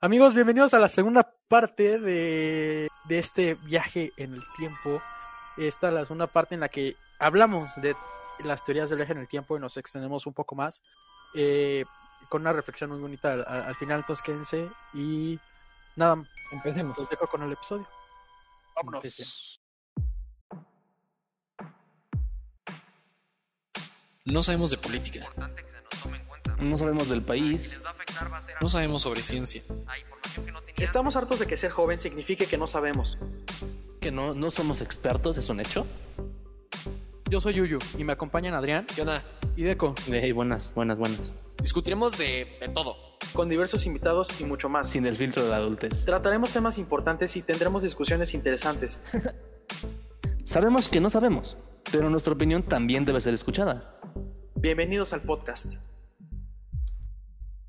Amigos, bienvenidos a la segunda parte de, de este viaje en el tiempo. Esta es la segunda parte en la que hablamos de las teorías del viaje en el tiempo y nos extendemos un poco más. eh, con una reflexión muy bonita al, al- al final, entonces quédense y nada, Empecemos. los dejo con el episodio. Vámonos. No sabemos de política. No sabemos del país. No sabemos sobre ciencia. Estamos hartos de que ser joven signifique que no sabemos. Que no, no somos expertos, es un hecho. Yo soy Yuyu y me acompañan Adrián ¿Qué onda? y Deco, Hey, buenas, buenas, buenas. Discutiremos de, de todo. con diversos invitados y mucho más. Sin el filtro de la adultez. Trataremos temas importantes y tendremos discusiones interesantes. Sabemos que no sabemos, pero nuestra opinión también debe ser escuchada. Bienvenidos al podcast.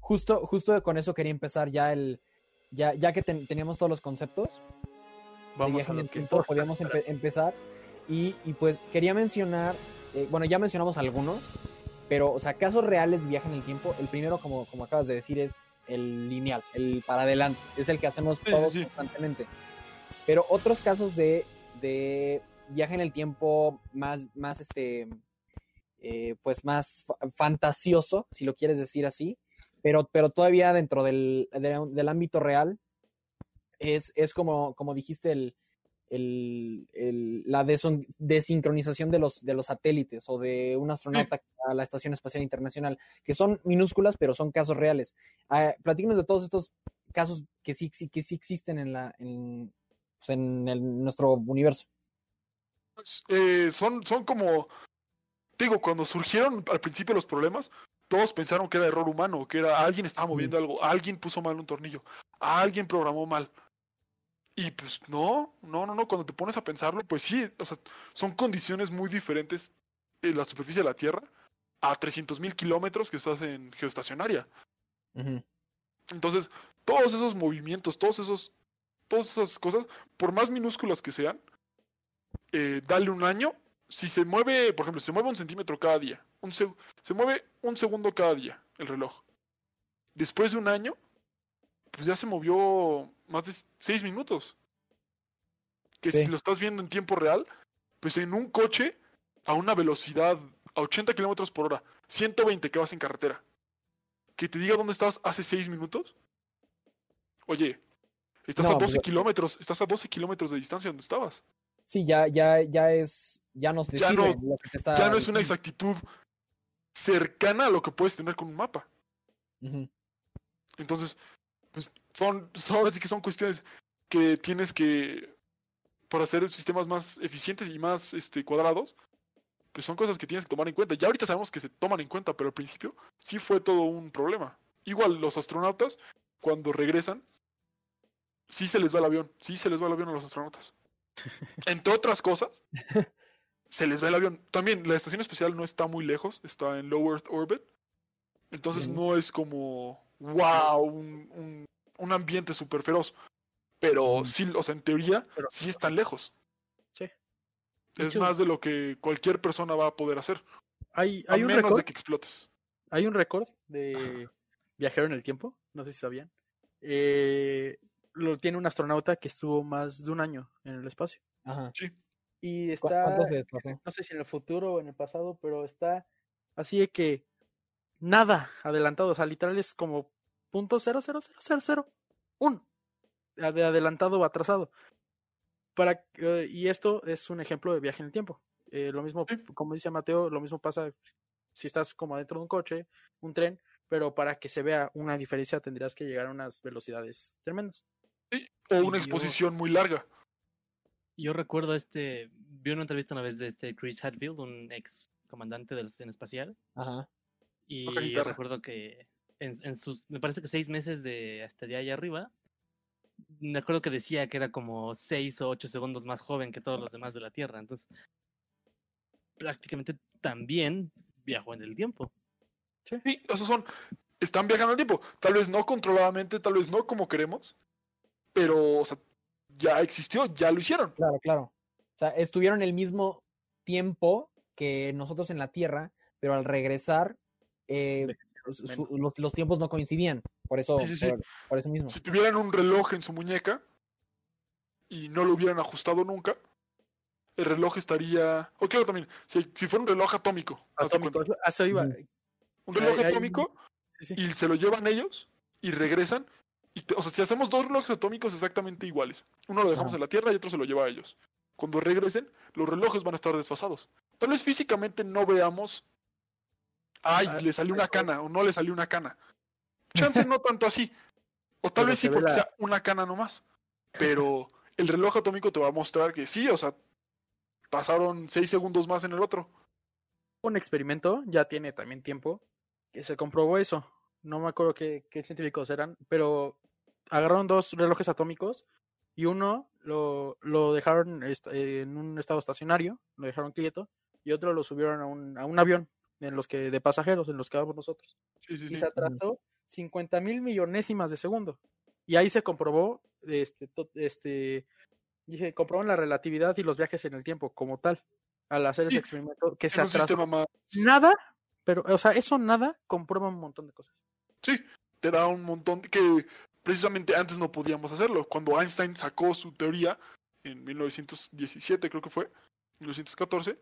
Justo, justo con eso quería empezar ya el. Ya, ya que ten- teníamos todos los conceptos Vamos a en lo el que tiempo, importa. podíamos empe- empezar. Y, y pues quería mencionar. eh, bueno, ya mencionamos algunos, pero, o sea, casos reales de viaje en el tiempo. El primero, como, como acabas de decir, es el lineal, el para adelante. Es el que hacemos Sí, todos sí. constantemente. Pero otros casos de, de viaje en el tiempo más, más este. eh, pues más fa- fantasioso, si lo quieres decir así, pero, pero todavía dentro del, de- del ámbito real, es, es como, como dijiste, el, el- el- la deson- desincronización de los, de los satélites o de un astronauta a la Estación Espacial Internacional, que son minúsculas, pero son casos reales. Ah, platícanos de todos estos casos que sí, sí- que sí existen en, la, en, pues, en el- nuestro universo. Pues, eh, son, son como. Digo, cuando surgieron al principio los problemas, todos pensaron que era error humano, que era alguien estaba moviendo algo, alguien puso mal un tornillo, alguien programó mal. Y pues no, no, no, no, cuando te pones a pensarlo, pues sí, o sea, son condiciones muy diferentes en la superficie de la Tierra a 300.000 kilómetros que estás en geoestacionaria. Entonces, todos esos movimientos, todos esos, todas esas cosas, por más minúsculas que sean, eh, dale un año. Si se mueve, por ejemplo, se mueve un centímetro cada día, un seg- se mueve un segundo cada día el reloj. Después de un año, pues ya se movió más de seis minutos. Que Sí. si lo estás viendo en tiempo real, pues en un coche a una velocidad a 80 kilómetros por hora, 120 que vas en carretera, que te diga dónde estás hace 6 minutos. Oye, estás No, a 12 pues, kilómetros, estás a 12 kilómetros de distancia donde estabas. Sí, ya, ya, ya es, ya nos Ya no- lo que te está Ya no es una exactitud cercana a lo que puedes tener con un mapa. Entonces, pues son, son así que son cuestiones que tienes que, para hacer sistemas más eficientes y más este, cuadrados, pues son cosas que tienes que tomar en cuenta. Ya ahorita sabemos que se toman en cuenta, pero al principio sí fue todo un problema. Igual los astronautas, cuando regresan, sí se les va el avión, sí se les va el avión a los astronautas. Entre otras cosas, se les va el avión. También la estación espacial no está muy lejos, está en Low Earth Orbit. Entonces no es como, wow, un, un, un ambiente súper feroz. Pero sí, o sea, en teoría, Pero- sí están lejos. Sí. Es hecho- más de lo que cualquier persona va a poder hacer. Hay, A hay un menos de que explotes. hay un récord de viajero en el tiempo, no sé si sabían. Eh, lo tiene un astronauta que estuvo más de un año en el espacio. Ajá. Y ¿Cu- está, no sé si en el futuro o en el pasado, pero está así de que nada adelantado, o sea, literal es como punto cero cero cero cero cero un de adelantado o atrasado. Para eh, y esto es un ejemplo de viaje en el tiempo. Eh, lo mismo, como dice Mateo, lo mismo pasa si estás como dentro de un coche, un tren, pero para que se vea una diferencia tendrías que llegar a unas velocidades tremendas. Sí, O Y una yo- exposición muy larga. Yo recuerdo este, vi una entrevista una vez de este Chris Hadfield, un ex comandante de la estación espacial, Ajá. y yo recuerdo que en, en sus, me parece que seis meses de estadía allá arriba, me acuerdo que decía que era como seis o ocho segundos más joven que todos los demás de la Tierra, entonces prácticamente también viajó en el tiempo. Sí, esos son. Están viajando al tiempo. Tal vez no controladamente, tal vez no como queremos. Pero, o sea, ya existió, ya lo hicieron. Claro, claro. O sea, estuvieron el mismo tiempo que nosotros en la Tierra, pero al regresar, eh, su- los, los tiempos no coincidían. Por eso, Sí, sí, sí. Por, por eso mismo. Si tuvieran un reloj en su muñeca y no lo hubieran ajustado nunca, el reloj estaría. O claro, también, si, si fuera un reloj atómico, Atómico, iba. Ujú. un reloj Hay- hay- atómico Sí, sí. y se lo llevan ellos y regresan. Y te- o sea, si hacemos dos relojes atómicos exactamente iguales, uno lo dejamos en la Tierra y otro se lo lleva a ellos. Cuando regresen, los relojes van a estar desfasados. Tal vez físicamente no veamos, ay, Ah, le salió una cana o no le salió una cana. Chance no tanto así. O tal Pero vez sí porque la- sea una cana nomás. Pero el reloj atómico te va a mostrar que sí, o sea, pasaron seis segundos más en el otro. un experimento, ya tiene también tiempo, que se comprobó eso. No me acuerdo qué, qué científicos eran, pero agarraron dos relojes atómicos y uno lo, lo dejaron eh, en un estado estacionario, lo dejaron quieto, y otro lo subieron a un, a un avión en los que de pasajeros, en los que vamos nosotros. Sí, sí, Y sí. se atrasó 50 mil millonésimas de segundo. Y ahí se comprobó, este, to- este, dije, comprobaron la relatividad y los viajes en el tiempo como tal, al hacer ese experimento, que se atrasó más. nada, pero, o sea, eso nada comprueba un montón de cosas. Sí, te da un montón que precisamente antes no podíamos hacerlo. Cuando Einstein sacó su teoría en 1917, creo que fue, 1914,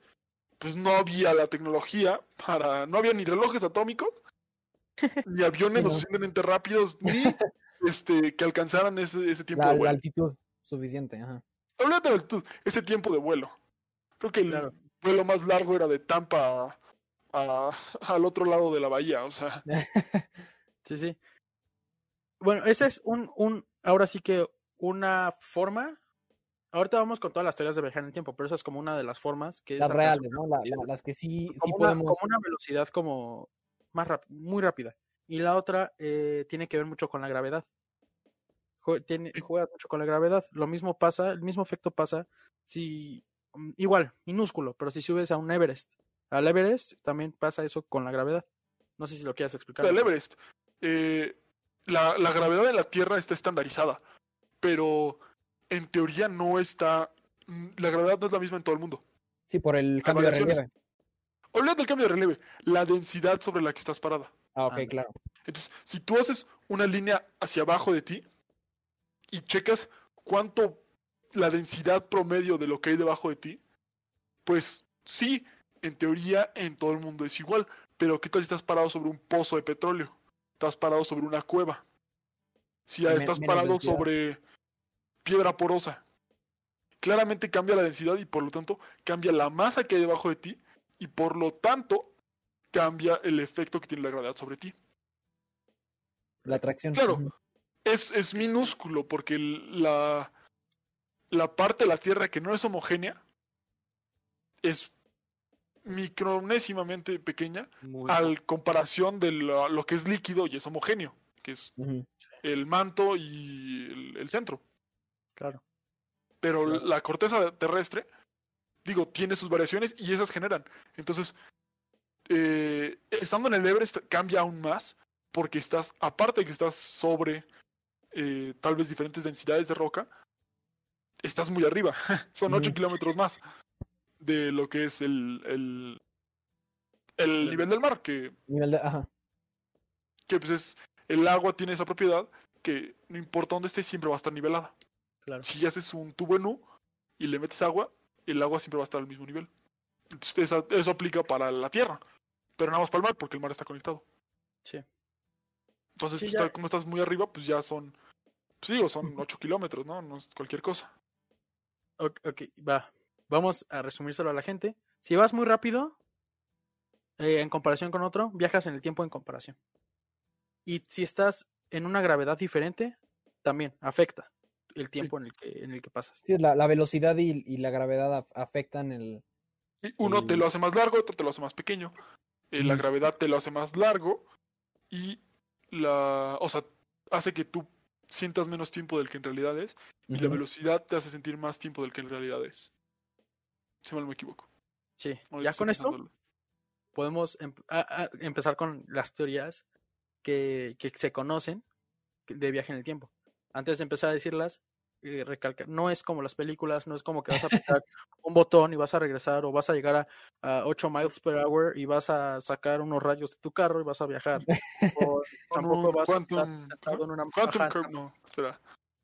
pues no había la tecnología para, no había ni relojes atómicos, ni aviones Sí, lo suficientemente rápidos, ni este que alcanzaran ese, ese tiempo La, de la vuelo. altitud suficiente, ajá. Olvídate de la altitud, ese tiempo de vuelo. Creo que el Claro. vuelo más largo era de Tampa a- a- al otro lado de la bahía, o sea, Sí, sí. Bueno, ese es un, un, ahora sí que una forma. Ahorita vamos con todas las teorías de viajar en el tiempo, pero esa es como una de las formas que es Las alcanzar reales, ¿no? La- la- las que sí, sí una, podemos. como una velocidad como más rap- muy rápida. Y la otra eh, tiene que ver mucho con la gravedad. Tiene, juega mucho con la gravedad. Lo mismo pasa, el mismo efecto pasa si, mm, igual, minúsculo, pero si subes a un Everest. Al Everest también pasa eso con la gravedad. No sé si lo quieras explicar. mejor. Everest. Eh, la, la gravedad de la Tierra está estandarizada, pero en teoría no está. mm, La gravedad no es la misma en todo el mundo. Sí, por el cambio de relieve. Olvídate del cambio de relieve, la densidad sobre la que estás parada. Ah, ok, claro. Entonces, si tú haces una línea hacia abajo de ti y checas cuánto la densidad promedio de lo que hay debajo de ti, pues sí, en teoría en todo el mundo es igual, pero ¿qué tal si estás parado sobre un pozo de petróleo? Estás parado sobre una cueva. Si ya estás menos parado densidad. sobre piedra porosa. Claramente cambia la densidad y por lo tanto cambia la masa que hay debajo de ti y por lo tanto cambia el efecto que tiene la gravedad sobre ti. La atracción. Claro. es, es minúsculo porque la, la parte de la Tierra que no es homogénea es micronésimamente pequeña Muy al comparación de lo, lo que es líquido y es homogéneo, que es el manto y el, el centro. Claro. Pero Claro. la corteza terrestre, digo, tiene sus variaciones y esas generan. Entonces, eh, estando en el Everest cambia aún más porque estás, aparte de que estás sobre eh, tal vez diferentes densidades de roca, estás muy arriba. Son 8 Ujú. kilómetros más de lo que es el, el, el El- nivel del mar, que, Nivel de, ajá. que pues es, el agua tiene esa propiedad que no importa dónde esté, siempre va a estar nivelada. Claro. Si haces un tubo en U y le metes agua, el agua siempre va a estar al mismo nivel. Entonces, eso aplica para la Tierra, pero nada más para el mar, porque el mar está conectado. Sí. Entonces, Sí, pues, ya- tal como estás muy arriba, pues ya son, pues digo, son 8 kilómetros, ¿no? No es cualquier cosa. Ok, ok, va. Vamos a resumírselo a la gente. Si vas muy rápido, eh, en comparación con otro, viajas en el tiempo en comparación. Y si estás en una gravedad diferente, también afecta el tiempo en el que en el que pasas. Sí, la, la velocidad y, y la gravedad af- afectan el. Uno te lo hace más largo, otro te lo hace más pequeño. Eh, La gravedad te lo hace más largo y la, o sea, hace que tú sientas menos tiempo del que en realidad es y la velocidad te hace sentir más tiempo del que en realidad es. Si mal no me equivoco. Sí, Ahorita ya con esto podemos em- a- a- empezar con las teorías que, que se conocen de viaje en el tiempo. Antes de empezar a decirlas, eh, recalcar, no es como las películas, no es como que vas a apretar un botón y vas a regresar o vas a llegar a, a 8 miles per hour y vas a sacar unos rayos de tu carro y vas a viajar. O tampoco vas a estar sentado en una quantum ajá, no, espera.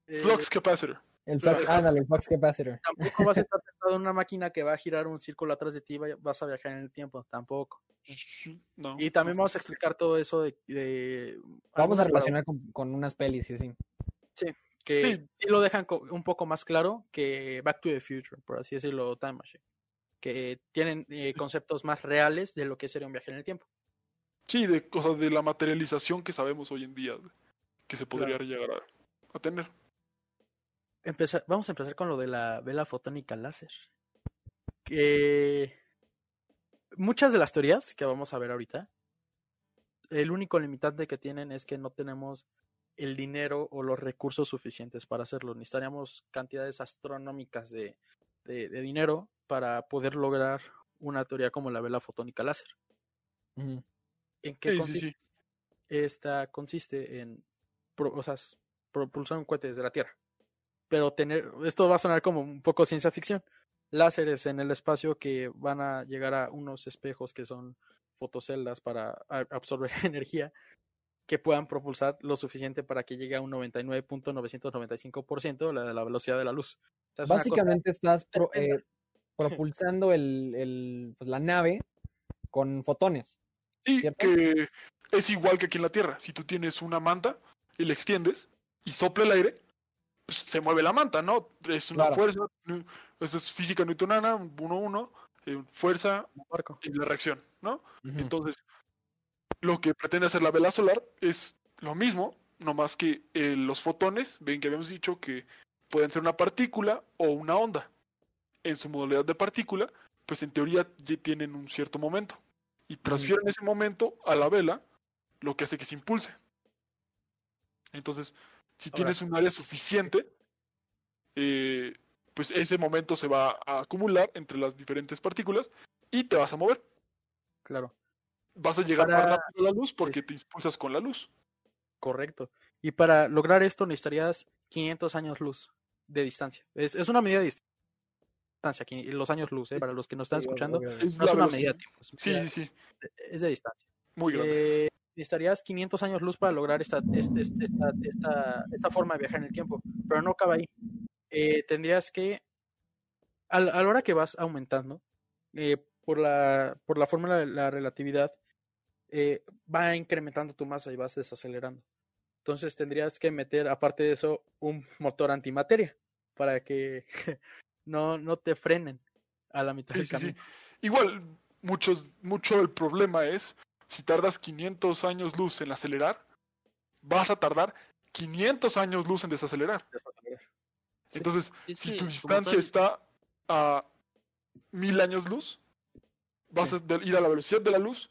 eh, Flux capacitor. El flux, Claro. ándale, el flux capacitor. Tampoco vas a estar sentado en una máquina que va a girar un círculo atrás de ti y vas a viajar en el tiempo, tampoco. No. Y también vamos a explicar todo eso de... de Vamos a relacionar con, con unas pelis y así. que Sí. sí. lo dejan un poco más claro que Back to the Future, por así decirlo, Time Machine. Que tienen eh, conceptos más reales de lo que sería un viaje en el tiempo. Sí, de cosas de la materialización que sabemos hoy en día que se podría llegar a, a tener. Vamos a empezar con lo de la vela fotónica láser. Que muchas de las teorías que vamos a ver ahorita, el único limitante que tienen es que no tenemos el dinero o los recursos suficientes para hacerlo. Necesitaríamos cantidades astronómicas de, de- de dinero para poder lograr una teoría como la vela fotónica láser. ¿En qué Sí, consiste? sí. Esta consiste en pro- o sea, propulsar un cohete desde la Tierra. Pero tener, esto va a sonar como un poco ciencia ficción. Láseres en el espacio que van a llegar a unos espejos que son fotoceldas para absorber energía que puedan propulsar lo suficiente para que llegue a un 99.995% de la, de la velocidad de la luz. O sea, es una cosa- Básicamente estás pro- eh, propulsando el, el- pues, la nave con fotones. Sí, ¿cierto? que es igual que aquí en la Tierra. Si tú tienes una manta y la extiendes y sopla el aire, pues se mueve la manta, ¿no? Es una Claro. fuerza, eso es física newtonana, 1-1, eh, fuerza Marco. y la reacción, ¿no? Entonces, lo que pretende hacer la vela solar es lo mismo, no más que eh, los fotones, ven que habíamos dicho que pueden ser una partícula o una onda. En su modalidad de partícula, pues en teoría ya tienen un cierto momento y transfieren ese momento a la vela, lo que hace que se impulse. Entonces, si Ahora- tienes un área suficiente, eh, pues ese momento se va a acumular entre las diferentes partículas y te vas a mover Claro. vas a llegar Para- más rápido a la luz porque te impulsas con la luz. Correcto. Y para lograr esto necesitarías 500 años luz de distancia. Es, es una medida de distancia, aquí, los años luz, ¿eh? para los que nos están Sí, escuchando. Es No es una medida de tiempo, es, Sí, sí, sí. es de distancia. Muy grande. Eh, necesitarías 500 años luz para lograr esta, este- este- esta, esta, esta forma de viajar en el tiempo, pero no acaba ahí. Eh, tendrías que, a la, a la hora que vas aumentando, eh, por, la, por la fórmula de la relatividad, eh, va incrementando tu masa y vas desacelerando. Entonces tendrías que meter, aparte de eso, un motor antimateria para que no, no te frenen a la mitad Sí, del sí, sí. camino. Igual, muchos, mucho el problema es, si tardas 500 años luz en acelerar, vas a tardar 500 años luz en desacelerar. Desacelerar. Sí. Entonces, Es si tu distancia tal- está a mil años luz, vas Sí. a de- ir a la velocidad de la luz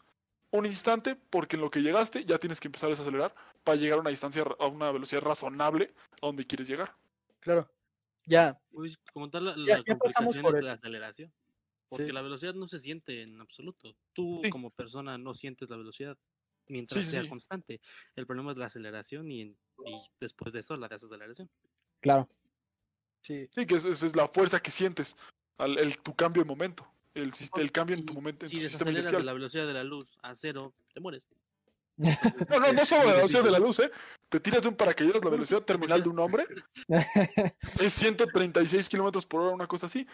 un instante, porque en lo que llegaste ya tienes que empezar a desacelerar para llegar a una distancia, a una velocidad razonable a donde quieres llegar. Claro. Ya, Pues, como tal, la, Ya- la ya pasamos complicación por es el- la aceleración. Porque Sí. la velocidad no se siente en absoluto. Tú Sí. como persona no sientes la velocidad mientras Sí, sea sí. constante. El problema es la aceleración y, y después de eso la desaceleración. Claro. sí, Sí, que es- esa es la fuerza que sientes, al, el, tu cambio de momento, el, el cambio en tu momento, en si tu sistema desaceleras de la velocidad de la luz a cero, te mueres. No, no, no solo la velocidad de la luz, ¿eh? Te tiras de un paracaídas, la velocidad terminal de un hombre es 136 kilómetros por hora, una cosa así.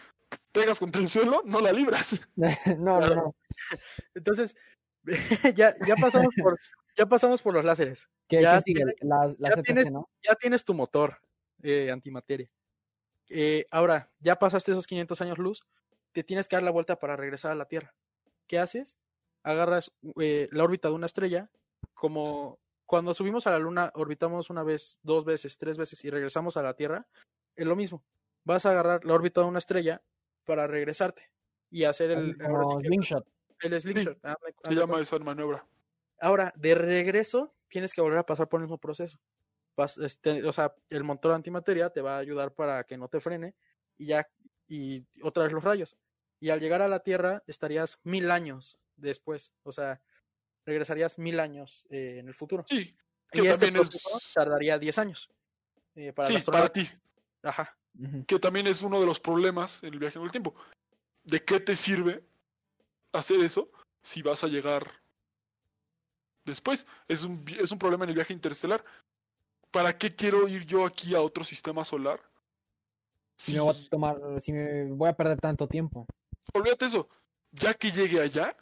Pegas contra el suelo, no la libras. no, no, Claro. no. Entonces, ya, ya pasamos por, ya pasamos por los láseres. ¿Qué, Ya qué sigue? tiene- Las, las ya tienes- ¿no? Ya tienes tu motor eh, antimateria. Eh, ahora, ya pasaste esos 500 años luz, te tienes que dar la vuelta para regresar a la Tierra. ¿Qué haces? Agarras eh, la órbita de una estrella, como cuando subimos a la Luna, orbitamos una vez, dos veces, tres veces y regresamos a la Tierra, es lo mismo. Vas a agarrar la órbita de una estrella para regresarte y hacer el, Como que slingshot. el slingshot. Ah, me- Se llama esa maniobra. Ahora, de regreso, tienes que volver a pasar por el mismo proceso. Vas- este, o sea, el motor antimateria te va a ayudar para que no te frene y ya, y otra vez los rayos. Y al llegar a la Tierra estarías mil años después, o sea, regresarías mil años eh, en el futuro. Sí, que Y este es... tardaría 10 años. eh, para Sí, para ti. Ajá. Que también es uno de los problemas en el viaje en el tiempo. ¿De qué te sirve hacer eso si vas a llegar después? Es un, es un problema en el viaje interestelar. ¿Para qué quiero ir yo aquí a otro sistema solar? Si Si, me voy a tomar, si me voy a perder tanto tiempo. olvídate eso, ya que llegue allá,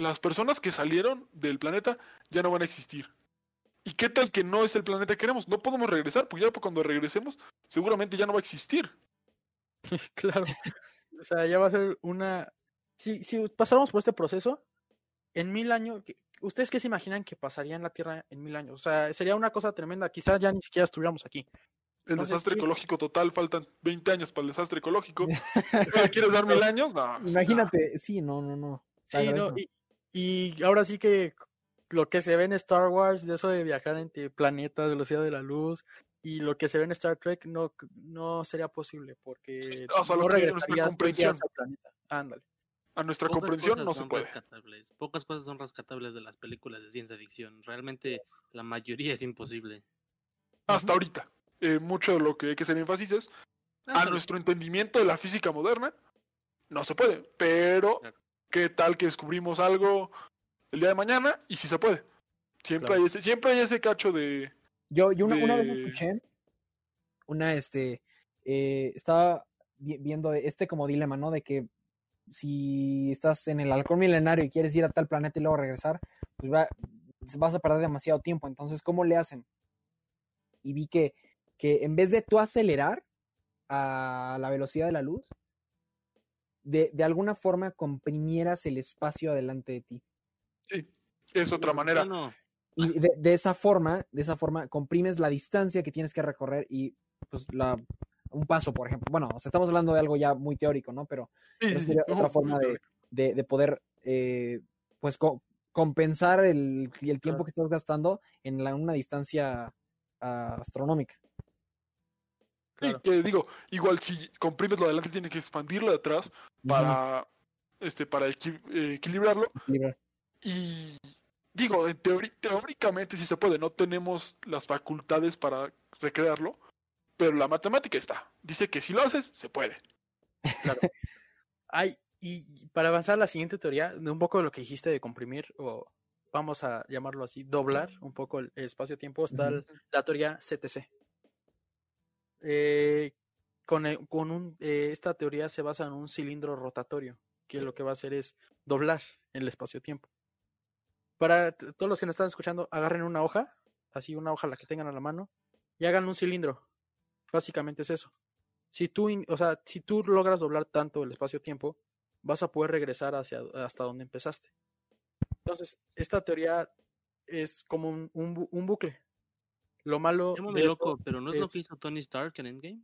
las personas que salieron del planeta ya no van a existir. ¿Y qué tal que no es el planeta que queremos? No podemos regresar, porque ya cuando regresemos, seguramente ya no va a existir. Claro. O sea, ya va a ser una. Si, si pasáramos por este proceso, en mil años, ¿qué- ¿ustedes qué se imaginan que pasaría en la Tierra en mil años? O sea, sería una cosa tremenda. Quizás ya ni siquiera estuviéramos aquí. El Entonces, desastre sí. ecológico total, faltan 20 años para el desastre ecológico. ¿Me ¿Quieres dar mil años? No. Imagínate, sí, no, no, no. Sí, no, y, y ahora sí que lo que se ve en Star Wars, de eso de viajar entre planetas, velocidad de la luz, y lo que se ve en Star Trek no, no sería posible porque O sea, lo no regresarías, al planeta. Ándale. A nuestra Pocas comprensión no se puede. rescatables. Pocas cosas son rescatables de las películas de ciencia ficción. Realmente la mayoría es imposible. Hasta ahorita. Eh, mucho de lo que hay que hacer énfasis es a nuestro entendimiento de la física moderna. No se puede. Pero, Claro. ¿Qué tal que descubrimos algo el día de mañana? Y sí se puede. Siempre, Claro. hay, ese, siempre hay ese cacho de. Yo, yo una, una vez de- escuché una, este, eh, estaba vi- viendo este como dilema, ¿no? De que si estás en el halcón milenario y quieres ir a tal planeta y luego regresar, pues va- vas a perder demasiado tiempo. Entonces, ¿cómo le hacen? Y vi que, que en vez de tú acelerar a la velocidad de la luz, de, de alguna forma comprimieras el espacio adelante de ti. Es otra manera. Bueno, Y de, de esa forma, de esa forma, comprimes la distancia que tienes que recorrer y pues la un paso, por ejemplo. Bueno, o sea, estamos hablando de algo ya muy teórico, ¿no? Pero, Sí, sí, sí. otra forma de, de, de poder, eh, pues, co- compensar el, el tiempo Claro. que estás gastando en la, una distancia ah, astronómica. Claro. que digo, igual si comprimes lo de adelante, tienes que expandirlo de atrás para, este, para equi- eh, equilibrarlo. Y digo, en teóricamente sí se puede, no tenemos las facultades para recrearlo, pero la matemática está. Dice que si lo haces, se puede. Hay, y y para avanzar a la siguiente teoría, un poco de lo que dijiste de comprimir, o vamos a llamarlo así, doblar un poco el espacio-tiempo, está la teoría CTC. Eh, con, el- con un, eh, esta teoría se basa en un cilindro rotatorio, que lo que va a hacer es doblar el espacio-tiempo. Para todos los que nos están escuchando, agarren una hoja, así una hoja la que tengan a la mano, y hagan un cilindro. Básicamente es eso. Si tú, o sea, si tú logras doblar tanto el espacio-tiempo, vas a poder regresar hacia hasta donde empezaste. Entonces, esta teoría es como un, un bucle. Lo malo llámame de loco, pero ¿no es, lo que hizo Tony Stark en Endgame?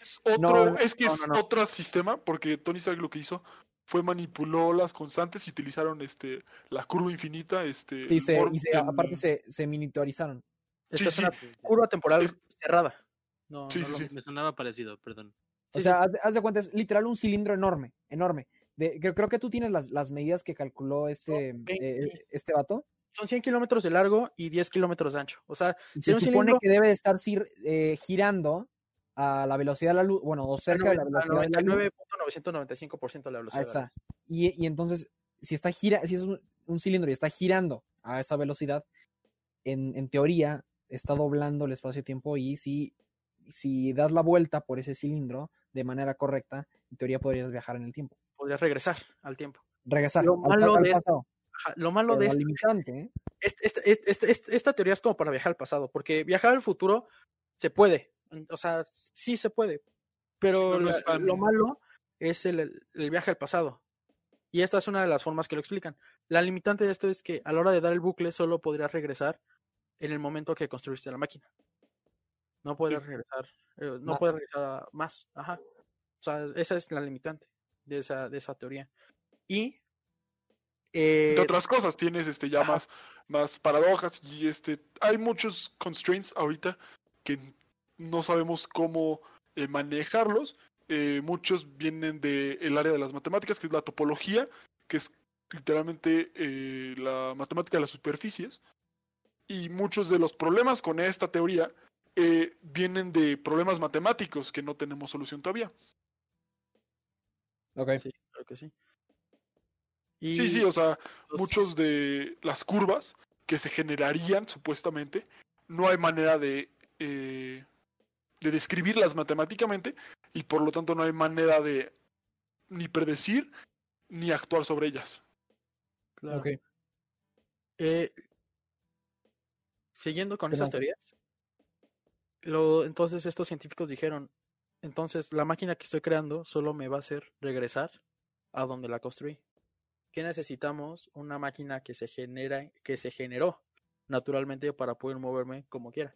Es otro, No, es que no, es no, no. otro sistema, porque Tony Stark lo que hizo fue manipuló las constantes y utilizaron este la curva infinita, este Sí, se, y se- el- aparte se, se miniaturizaron. esta sí, es sí. una curva temporal Es- cerrada. No, Sí, no sí, lo- sí. Me sonaba parecido, perdón. O Sí, sea, haz, de- haz de cuenta, es literal un cilindro enorme, enorme. De, creo, creo que tú tienes las, las medidas que calculó este, eh, 20. este vato. Son 100 kilómetros de largo y 10 kilómetros de ancho. O sea, Si se un supone cilindro- que debe de estar eh, girando a la velocidad de la luz, bueno, o cerca de la velocidad de la luz. 99.995% de la velocidad. Ahí de la está. Y, y entonces, si está gira, si es un, un cilindro y está girando a esa velocidad, en, en teoría está doblando el espacio-tiempo y si, si das la vuelta por ese cilindro de manera correcta, en teoría podrías viajar en el tiempo. Podrías regresar al tiempo. Regresar Lo al, malo al de- pasado. Lo malo Pero de esto ¿eh? Esta teoría es como para viajar al pasado, porque viajar al futuro se puede, o sea, sí se puede, pero no, lo malo es el, viaje al pasado. Y esta es una de las formas que lo explican. La limitante de esto es que a la hora de dar el bucle solo podrías regresar en el momento que construiste la máquina. No podrías regresar, eh, no Más. puedes regresar a más. Ajá. O sea, esa es la limitante de esa, de esa teoría. Y eh, entre otras cosas tienes este ya ajá. más más paradojas y este hay muchos constraints ahorita que no sabemos cómo eh, manejarlos Eh, muchos vienen del área de las matemáticas que es la topología que es literalmente eh, la matemática de las superficies y muchos de los problemas con esta teoría eh, vienen de problemas matemáticos que no tenemos solución todavía. Ok. Sí, claro que sí. Y Sí, sí, o sea, los- muchos de las curvas que se generarían supuestamente, no hay manera de, eh, de describirlas matemáticamente y por lo tanto no hay manera de ni predecir ni actuar sobre ellas. claro. Ok. Eh, siguiendo con ¿Qué esas teorías, lo, entonces estos científicos dijeron, entonces la máquina que estoy creando solo me va a hacer regresar a donde la construí. ¿Qué necesitamos? Una máquina que se genera, que se generó naturalmente para poder moverme como quiera.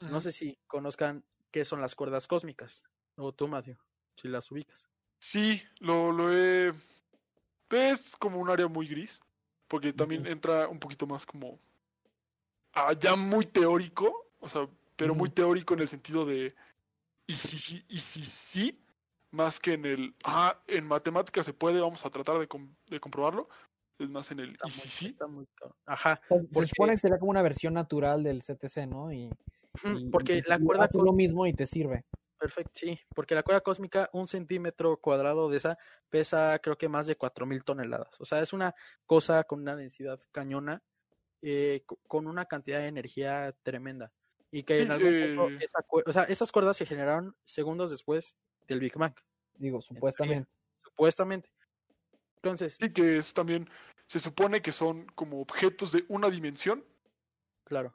No sé si conozcan qué son las cuerdas cósmicas, o tú, Matthew, si las ubicas. Sí, lo, lo he... Es como un área muy gris, porque también entra un poquito más como... ah, ya muy teórico, o sea, pero muy teórico en el sentido de... Y si sí, y si sí, más que en el... Ah, en matemáticas se puede, vamos a tratar de, com- de comprobarlo. Es más en el... Está Y muy- si sí, muy cabrón. Ajá, Se- Se supone que sería como una versión natural del CTC, ¿no? Y, porque y la cuerda haces lo mismo y te sirve. Perfecto, sí, porque la cuerda cósmica, un centímetro cuadrado de esa, pesa creo que más de 4.000 toneladas. O sea, es una cosa con una densidad cañona, eh, co- con una cantidad de energía tremenda. Y que en Sí, algún punto, eh. esa cue- o sea, esas cuerdas se generaron segundos después del Big Bang, Digo, supuestamente. supuestamente. Entonces, sí que es también... Se supone que son como objetos de una dimensión claro,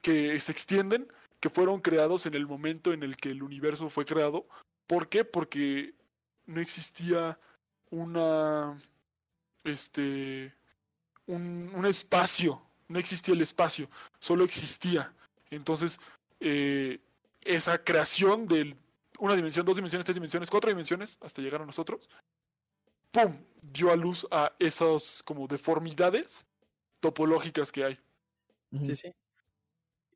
que se extienden, que fueron creados en el momento en el que el universo fue creado. ¿Por qué? Porque no existía una, este, un, un espacio, no existía el espacio, solo existía. Entonces, eh, esa creación de una dimensión, dos dimensiones, tres dimensiones, cuatro dimensiones, hasta llegar a nosotros, ¡pum! dio a luz a esas como deformidades topológicas que hay. Sí, sí.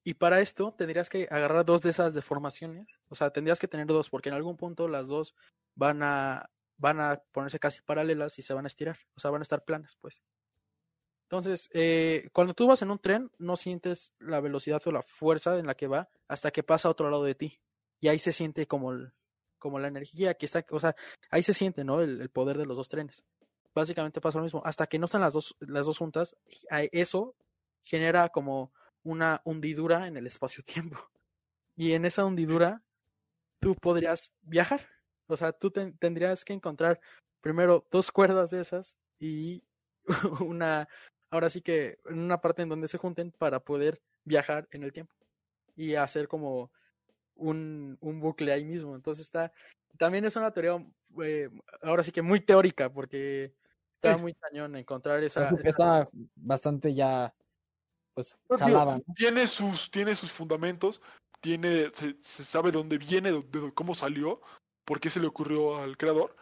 Y para esto tendrías que agarrar dos de esas deformaciones, o sea, tendrías que tener dos, porque en algún punto las dos van a, van a ponerse casi paralelas y se van a estirar, o sea, van a estar planas, pues. Entonces, eh, cuando tú vas en un tren, no sientes la velocidad o la fuerza en la que va hasta que pasa a otro lado de ti. Y ahí se siente como, el- como la energía que está, o sea, ahí se siente, ¿no? El, poder de los dos trenes. Básicamente pasa lo mismo. Hasta que no están las dos, las dos juntas, eso genera como una hundidura en el espacio-tiempo. Y en esa hundidura, tú podrías viajar. O sea, tú ten- tendrías que encontrar primero dos cuerdas de esas y una, ahora sí que en una parte en donde se junten para poder viajar en el tiempo y hacer como un, un bucle ahí mismo. Entonces está, también es una teoría, eh, ahora sí que muy teórica porque está Sí. muy cañón encontrar esa... Está, esa- está bastante ya, pues, Pues, digo, jalada. ¿no? tiene sus tiene sus fundamentos tiene se, se sabe dónde viene de, de cómo salió por qué se le ocurrió al creador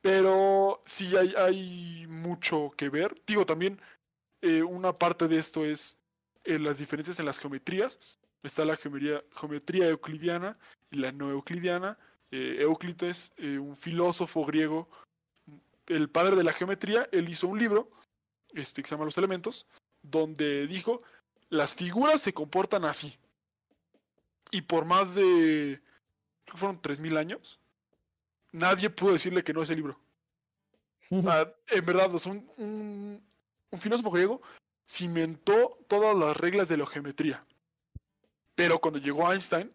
pero sí hay hay mucho que ver digo también eh, una parte de esto es eh, las diferencias en las geometrías está la geometría, geometría euclidiana y la no euclidiana Eh, Euclides eh, un filósofo griego el padre de la geometría él hizo un libro este que se llama Los Elementos donde dijo las figuras se comportan así. Y por más de, creo que fueron 3.000 años, nadie pudo decirle que no ese libro. Ah, en verdad, sea, un, un- un filósofo griego cimentó todas las reglas de la geometría. Pero cuando llegó Einstein,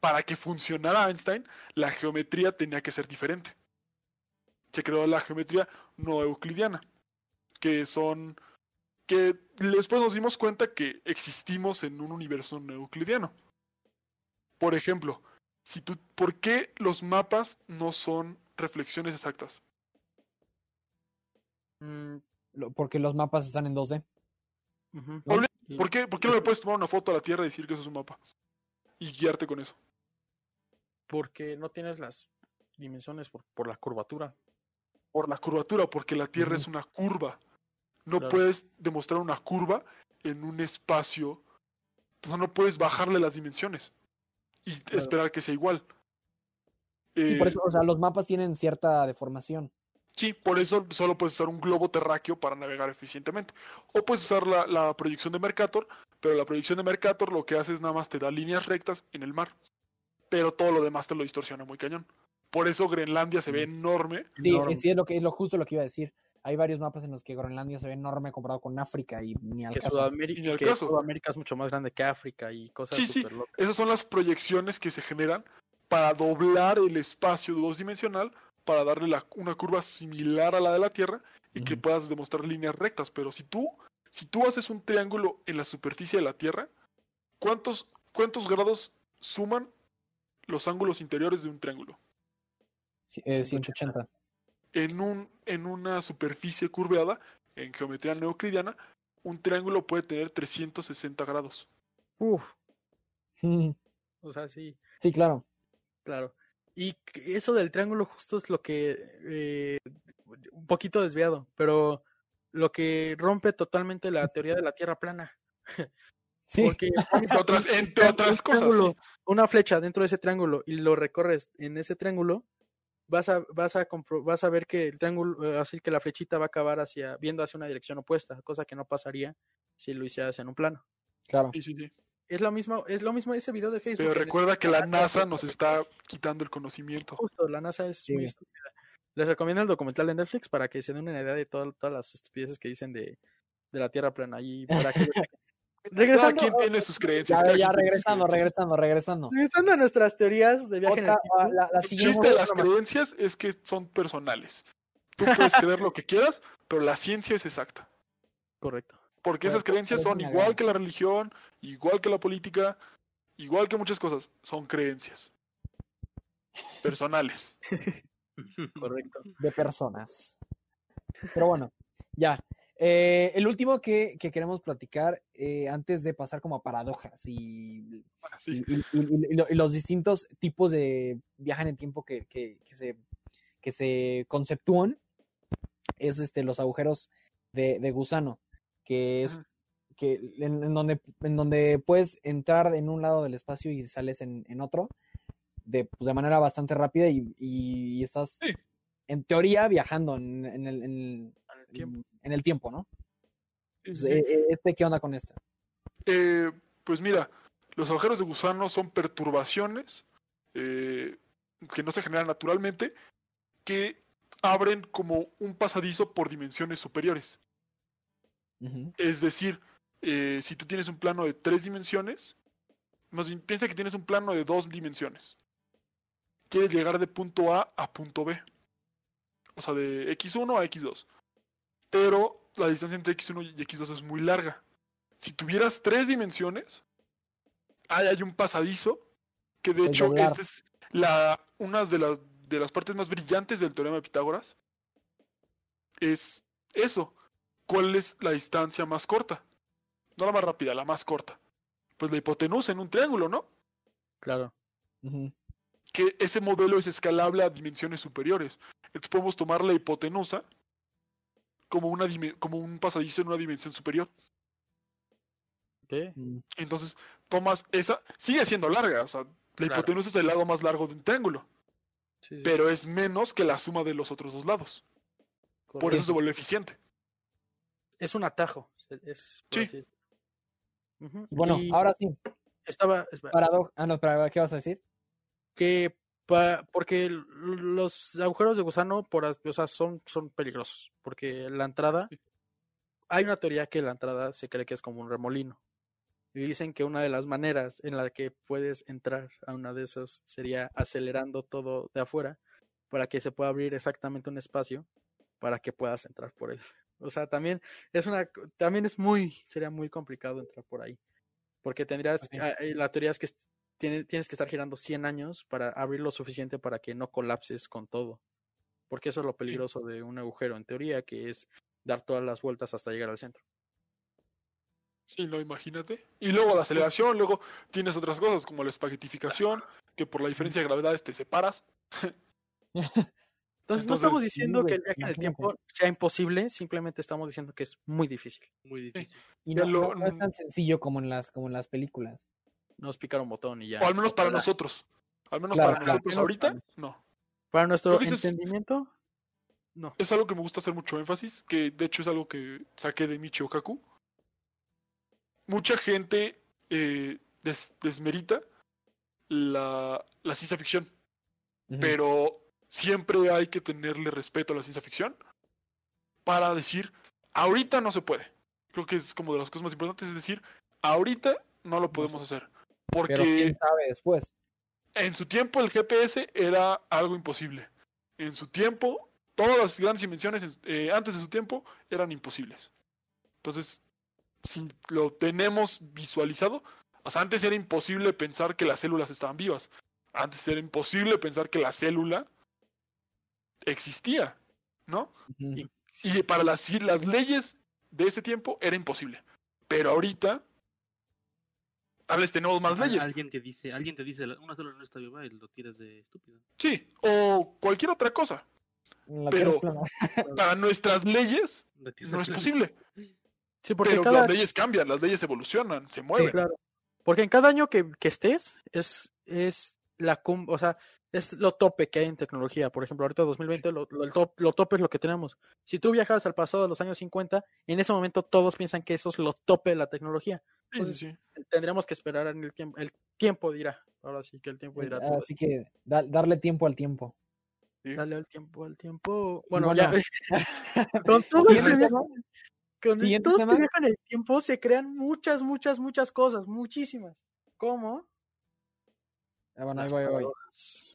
para que funcionara Einstein, la geometría tenía que ser diferente. Se creó la geometría no euclidiana, que son que después nos dimos cuenta que existimos en un universo no euclidiano. Por ejemplo, si tú, ¿por qué los mapas no son reflexiones exactas? Mm, Porque los mapas están en 2D. ujú. Hable- Y- ¿Por qué, por qué no le puedes tomar una foto a la Tierra y decir que eso es un mapa? Y guiarte con eso. porque no tienes las dimensiones por, por la curvatura. Por la curvatura, porque la Tierra es una curva. No Claro. puedes demostrar una curva en un espacio. Sea, no puedes bajarle las dimensiones y Claro. esperar que sea igual. Por Eh, eso, o sea, los mapas tienen cierta deformación. Sí, por eso solo puedes usar un globo terráqueo para navegar eficientemente. O puedes usar la, la proyección de Mercator Pero la proyección de Mercator lo que hace es nada más te da líneas rectas en el mar. Pero todo lo demás te lo distorsiona muy cañón. Por eso Groenlandia se ve enorme. Sí, enorme. sí, es lo que es lo justo lo que iba a decir. Hay varios mapas en los que Groenlandia se ve enorme comparado con África y ni al que caso. Sudamérica, Ni al que caso. Sudamérica es mucho más grande que África y cosas Sí, sí. locas. Esas son las proyecciones que se generan para doblar el espacio dos dimensional, para darle la- una curva similar a la de la Tierra y que puedas demostrar líneas rectas. Pero si tú, si tú haces un triángulo en la superficie de la Tierra, ¿cuántos, cuántos grados suman los ángulos interiores de un triángulo? Sí, eh, 180. En, un, en una superficie curveada, en geometría neoclidiana, un triángulo puede tener 360 grados. Uf, o sea, sí, Sí, claro. claro. Y que eso del triángulo justo es lo que eh, un poquito desviado, pero lo que rompe totalmente la teoría de la Tierra plana. Sí. Porque Entre otras, entre otras un cosas. sí. una flecha dentro de ese triángulo y lo recorres en ese triángulo, vas a, vas a, vas a ver que el triángulo, eh, así que la flechita va a acabar hacia, viendo hacia una dirección opuesta, cosa que no pasaría si lo hicieras en un plano. Claro. Sí, sí, sí. Es lo mismo, es lo mismo ese video de Facebook. Pero recuerda que la NASA nos está quitando el conocimiento. Justo, la NASA es muy estúpida. Les recomiendo el documental de Netflix para que se den una idea de todo- todas las estupideces que dicen de, de la Tierra plana. Y para que. Cada regresando, quien tiene sus creencias. Ya, cada ya regresando, regresando, regresando. regresando a nuestras teorías de viaje en el Otra, tiempo, la, la El chiste de las creencias es que son personales. Tú puedes creer lo que quieras, pero la ciencia es exacta. Correcto. Porque esas creencias son igual que la religión, igual que la política, igual que muchas cosas. Son creencias. Personales. Correcto. de personas. Pero bueno, ya. Eh, el último que, que queremos platicar eh, antes de pasar como a paradojas y, Sí. y, y- y- y lo- y los distintos tipos de viaje en el tiempo que, que- que se, que se conceptúan es este, los agujeros de, de gusano, que es que en, en donde, en donde puedes entrar en un lado del espacio y sales en, en otro de, pues, de manera bastante rápida y, y estás Sí. en teoría viajando en, en el, el tiempo. en el tiempo, ¿no? Sí, Pues, sí, eh, eh, Este, ¿Qué onda con este? Eh, pues mira, los agujeros de gusano son perturbaciones eh, que no se generan naturalmente, que abren como un pasadizo por dimensiones superiores. Es decir, eh, si tú tienes un plano de tres dimensiones, más bien piensa que tienes un plano de dos dimensiones. Quieres llegar de punto A a punto B. O sea, de X1 a X2. Pero la distancia entre X1 y X2 es muy larga. Si tuvieras tres dimensiones, ahí hay un pasadizo que de hecho esta es la, una de las, de las partes más brillantes del teorema de Pitágoras. Es eso. ¿Cuál es la distancia más corta? No la más rápida, la más corta. Pues la hipotenusa en un triángulo, ¿no? Claro. Que ese modelo es escalable a dimensiones superiores. Entonces podemos tomar la hipotenusa como, una como un pasadizo en una dimensión superior. Ok. Mm, Entonces tomas esa, sigue siendo larga, o sea, la Claro. hipotenusa es el lado más largo de un triángulo, Sí, sí, pero es menos que la suma de los otros dos lados. Por eso se vuelve eficiente. Es un atajo. Es, Sí. Ujú. Bueno, Y ahora sí, estaba, paradoja. Ah, no, espera, ¿qué vas a decir? que pa- porque los agujeros de gusano por o sea, son, son peligrosos porque la entrada hay una teoría que la entrada se cree que es como un remolino y dicen que una de las maneras en la que puedes entrar a una de esas sería acelerando todo de afuera para que se pueda abrir exactamente un espacio para que puedas entrar por él o sea también es una también es muy sería muy complicado entrar por ahí porque tendrías Ok. ah, eh, la teoría es que tienes, tienes que estar girando 100 años para abrir lo suficiente para que no colapses con todo. Porque eso es lo peligroso de un agujero, en teoría, que es dar todas las vueltas hasta llegar al centro. Sí, no, imagínate. Y luego la aceleración, luego tienes otras cosas como la espaguetificación, que por la diferencia de gravedades te separas. Entonces, no estamos diciendo que el viaje en el tiempo sea imposible, simplemente estamos diciendo que es muy difícil. Muy difícil. Y no, lo- no- no es tan sencillo como en las, como en las películas. Nos picar un botón y ya. O al menos para nosotros. Al menos Claro, para claro. nosotros ahorita, no. Para nuestro es- entendimiento, no. Es algo que me gusta hacer mucho énfasis, que de hecho es algo que saqué de Michio Kaku. mucha gente eh, des- desmerita la, la ciencia ficción, pero siempre hay que tenerle respeto a la ciencia ficción para decir, ahorita no se puede. Creo que es como de las cosas más importantes, es decir, ahorita no lo podemos hacer. Pero Porque quién sabe después. en su tiempo el GPS era algo imposible. En su tiempo, todas las grandes invenciones eh, antes de su tiempo eran imposibles. Entonces, si lo tenemos visualizado, o sea, antes era imposible pensar que las células estaban vivas. Antes era imposible pensar que la célula existía, ¿no? Y para las, las leyes de ese tiempo era imposible. Pero ahorita, a veces tenemos más leyes. Alguien te dice, alguien te dice, una célula no está viva y lo tiras de estúpido. Sí, o cualquier otra cosa. La Pero-. Para nuestras leyes no es posible. Sí, porque Pero cada, las leyes cambian, las leyes evolucionan, se mueven. claro. Porque en cada año que, que estés es, es la cum- o sea, es lo tope que hay en tecnología. Por ejemplo, ahorita 2020 lo, lo, el top, lo tope es lo que tenemos. Si tú viajas al pasado de los años 50, en ese momento todos piensan que eso es lo tope de la tecnología. Sí, sí. Tendríamos que esperar en el tiempo. El tiempo dirá. Ahora sí que el tiempo dirá todo. Así que da- darle tiempo al tiempo. Sí. Dale al tiempo, al tiempo. Bueno, bueno. ya. con este viaje- con este tema. viaje en el tiempo se crean muchas, muchas, muchas cosas. Muchísimas. ¿Cómo? Ah, bueno, ahí voy, ahí voy.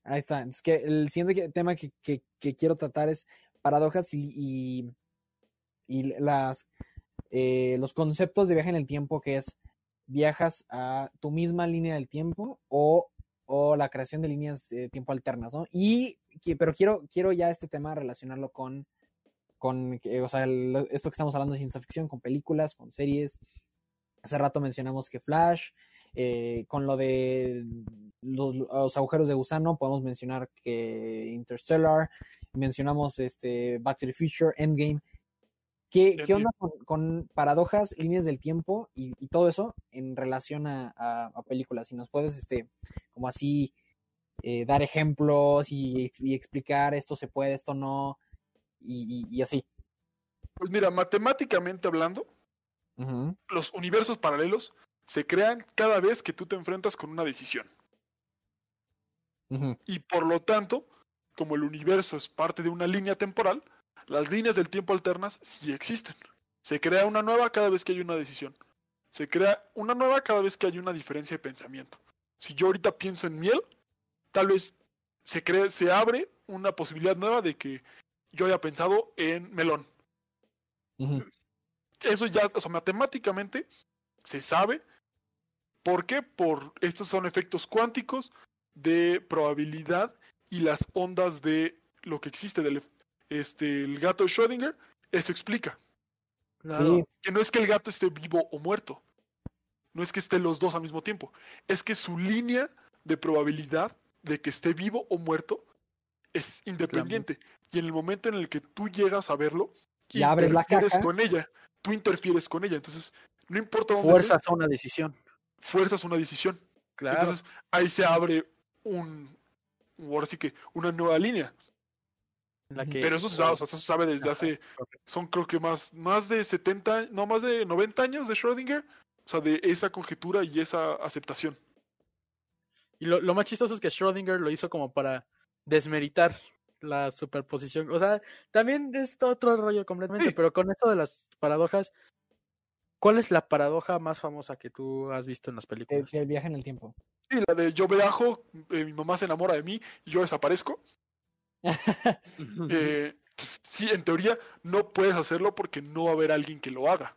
Ahí está. Es que el siguiente tema que, que- que quiero tratar es paradojas y, y, y las, eh, los conceptos de viaje en el tiempo, que es viajas a tu misma línea del tiempo o, o la creación de líneas de tiempo alternas, ¿no? Y, pero quiero, quiero ya este tema relacionarlo con, con eh, o sea, el- esto que estamos hablando de ciencia ficción, con películas, con series. Hace rato mencionamos que Flash, eh, con lo de los, los agujeros de gusano, podemos mencionar que Interstellar, mencionamos este Back to the Future, Endgame. ¿Qué, qué onda con, con paradojas, líneas del tiempo y, y todo eso en relación a, a- a películas? Si nos puedes, este, como así, eh, dar ejemplos y, ex- y explicar esto se puede, esto no, y, así. Pues mira, matemáticamente hablando, los universos paralelos se crean cada vez que tú te enfrentas con una decisión. Y por lo tanto, como el universo es parte de una línea temporal, las líneas del tiempo alternas sí existen. Se crea una nueva cada vez que hay una decisión. Se crea una nueva cada vez que hay una diferencia de pensamiento. Si yo ahorita pienso en miel, tal vez se, cree, se abre una posibilidad nueva de que yo haya pensado en melón. Eso ya, o sea, matemáticamente se sabe. ¿Por qué? Por estos son efectos cuánticos de probabilidad y las ondas de lo que existe del este el gato de Schrödinger, eso explica. Claro. Sí, Que no es que el gato esté vivo o muerto. No es que estén los dos al mismo tiempo. Es que su línea de probabilidad de que esté vivo o muerto es independiente. Y en el momento en el que tú llegas a verlo, Y abres la caja. con ella. Tú interfieres con ella. Entonces, no importa dónde Fuerzas a una decisión. Fuerzas una decisión. Claro. Entonces, ahí se abre un. Ahora sí que una nueva línea. en la que- Pero eso se sabe, o sea, eso se sabe desde Ajá, hace. Son creo que más, más de 70, no más de 90 años de Schrödinger. O sea, de esa conjetura y esa aceptación. Y lo, lo más chistoso es que Schrödinger lo hizo como para desmeritar la superposición. O sea, también es otro rollo completamente, Sí. pero con esto de las paradojas, ¿cuál es la paradoja más famosa que tú has visto en las películas? del viaje en el tiempo. Sí, la de yo viajo, eh, mi mamá se enamora de mí y yo desaparezco. Eh, pues, sí, en teoría no puedes hacerlo porque no va a haber alguien que lo haga.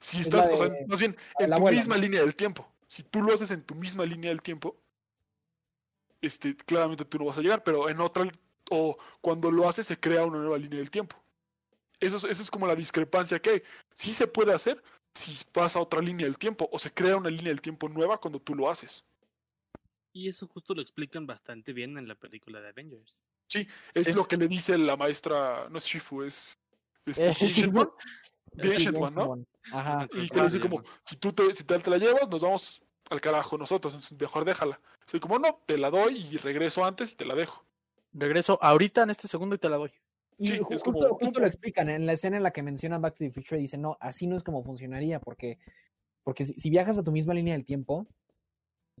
Si Es estás, o sea, más bien, en tu misma ¿no? línea del tiempo. Si tú lo haces en tu misma línea del tiempo, este, claramente tú no vas a llegar, pero en otra, o cuando lo haces se crea una nueva línea del tiempo. Eso es, eso es como la discrepancia que hay. Sí se puede hacer si pasa otra línea del tiempo, o se crea una línea del tiempo nueva cuando tú lo haces. Y eso justo lo explican bastante bien en la película de Avengers. Es Sí. lo que le dice la maestra, no es Shifu, es este, Eh, One, One, ¿no? chingón. Ajá. Y que ¿Cómo le se dice como, si tú te, si te, te la llevas, nos vamos al carajo nosotros, entonces mejor déjala. Soy como, no, te la doy y regreso antes y te la dejo. Regreso ahorita en este segundo y te la doy. Y Sí, justo, como- justo lo explican en la escena en la que mencionan Back to the Future. Dicen, no, así no es como funcionaría, porque, porque si, si viajas a tu misma línea del tiempo,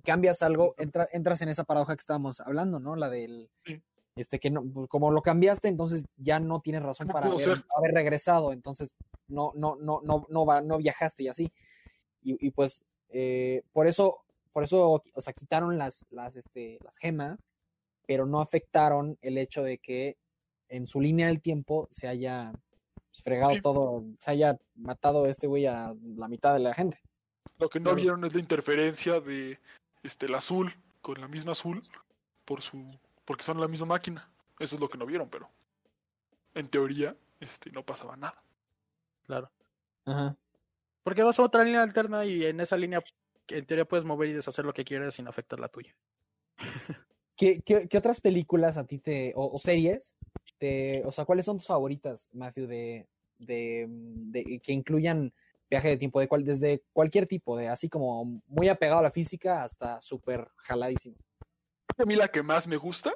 cambias algo, entra- entras en esa paradoja que estábamos hablando, ¿no? La del. Sí. Este, que no, pues, como lo cambiaste, entonces ya no tienes razón para haber, regresado, entonces no, no, no, no, no, va, no viajaste y así. Y, y pues, eh, por eso, por eso, o sea, quitaron las, las, este, las gemas, pero no afectaron el hecho de que en su línea del tiempo se haya pues, fregado Sí. todo, se haya matado este güey a la mitad de la gente. Lo que no vieron es la interferencia de este el azul con la misma azul por su porque son la misma máquina. Eso es lo que no vieron, pero en teoría este no pasaba nada. Claro. Ajá. Porque vas a otra línea alterna y en esa línea, en teoría, puedes mover y deshacer lo que quieras sin afectar la tuya. ¿Qué, qué, qué otras películas a ti te, o, o series, te, o sea, cuáles son tus favoritas, Matthew, de, de, mm, de- que incluyan viaje de tiempo, de cual, desde cualquier tipo, de así como muy apegado a la física hasta súper jaladísimo? A mí la que más me gusta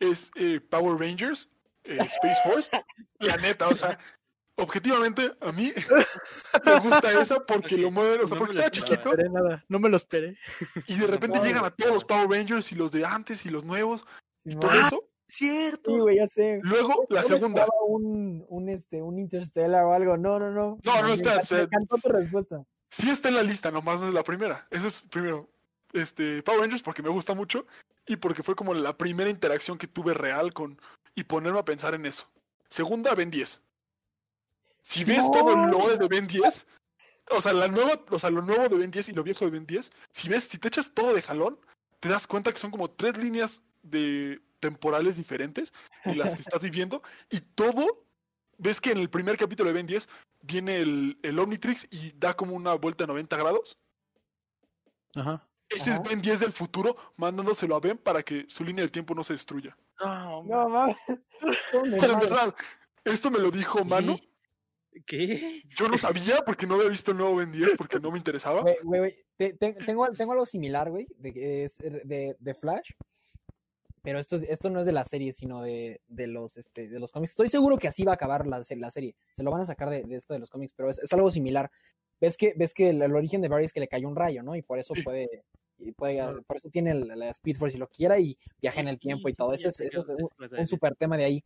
es eh, Power Rangers, eh, Space Force. La neta, o sea, objetivamente a mí me gusta esa porque lo mueven, o sea, No porque estaba chiquito esperé nada, no me lo esperé. y de repente No, llegan a todos los. Power Rangers y los de antes y los nuevos y todo Ah, eso. Cierto. Sí, güey, ya sé. Luego, la segunda. Un, un, este, un Interstellar o algo. No, no, no. No, no, Me espera, encantó- espera. Me encantó tu respuesta. Sí está en la lista, nomás no es la primera. Eso es primero. Este, Power Rangers porque me gusta mucho y porque fue como la primera interacción que tuve real con y ponerme a pensar en eso. Segunda, Ben 10. Si ves No. todo el lore de Ben 10, o sea, la nueva, o sea, lo nuevo de Ben 10 y lo viejo de Ben 10, si ves, si te echas todo de jalón, te das cuenta que son como tres líneas de temporales diferentes en las que estás viviendo y todo ves que en el primer capítulo de Ben 10 viene el, el Omnitrix y da como una vuelta de 90 grados. Ajá. Ese Ajá. es Ben 10 del futuro mandándoselo a Ben para que su línea del tiempo no se destruya. No, No, mames. ¿Dónde O sea, en verdad, esto me lo dijo Manu. ¿Qué? Yo no sabía porque no había visto el nuevo Ben 10 porque no me interesaba. Güey, güey, güey, te- te- tengo, tengo algo similar, güey, de, que es de, de Flash. Pero esto, es- esto no es de la serie, sino de, de los, este, de los cómics. Estoy seguro que así va a acabar la, la serie. Se lo van a sacar de, de esto de los cómics, pero es, es algo similar. Ves que, ves que el, el origen de Barry es que le cayó un rayo, ¿no? Y por eso puede, y puede por eso tiene la, la Speed Force si lo quiera y viaja en el tiempo y todo. Eso es, eso es un, un super tema de ahí.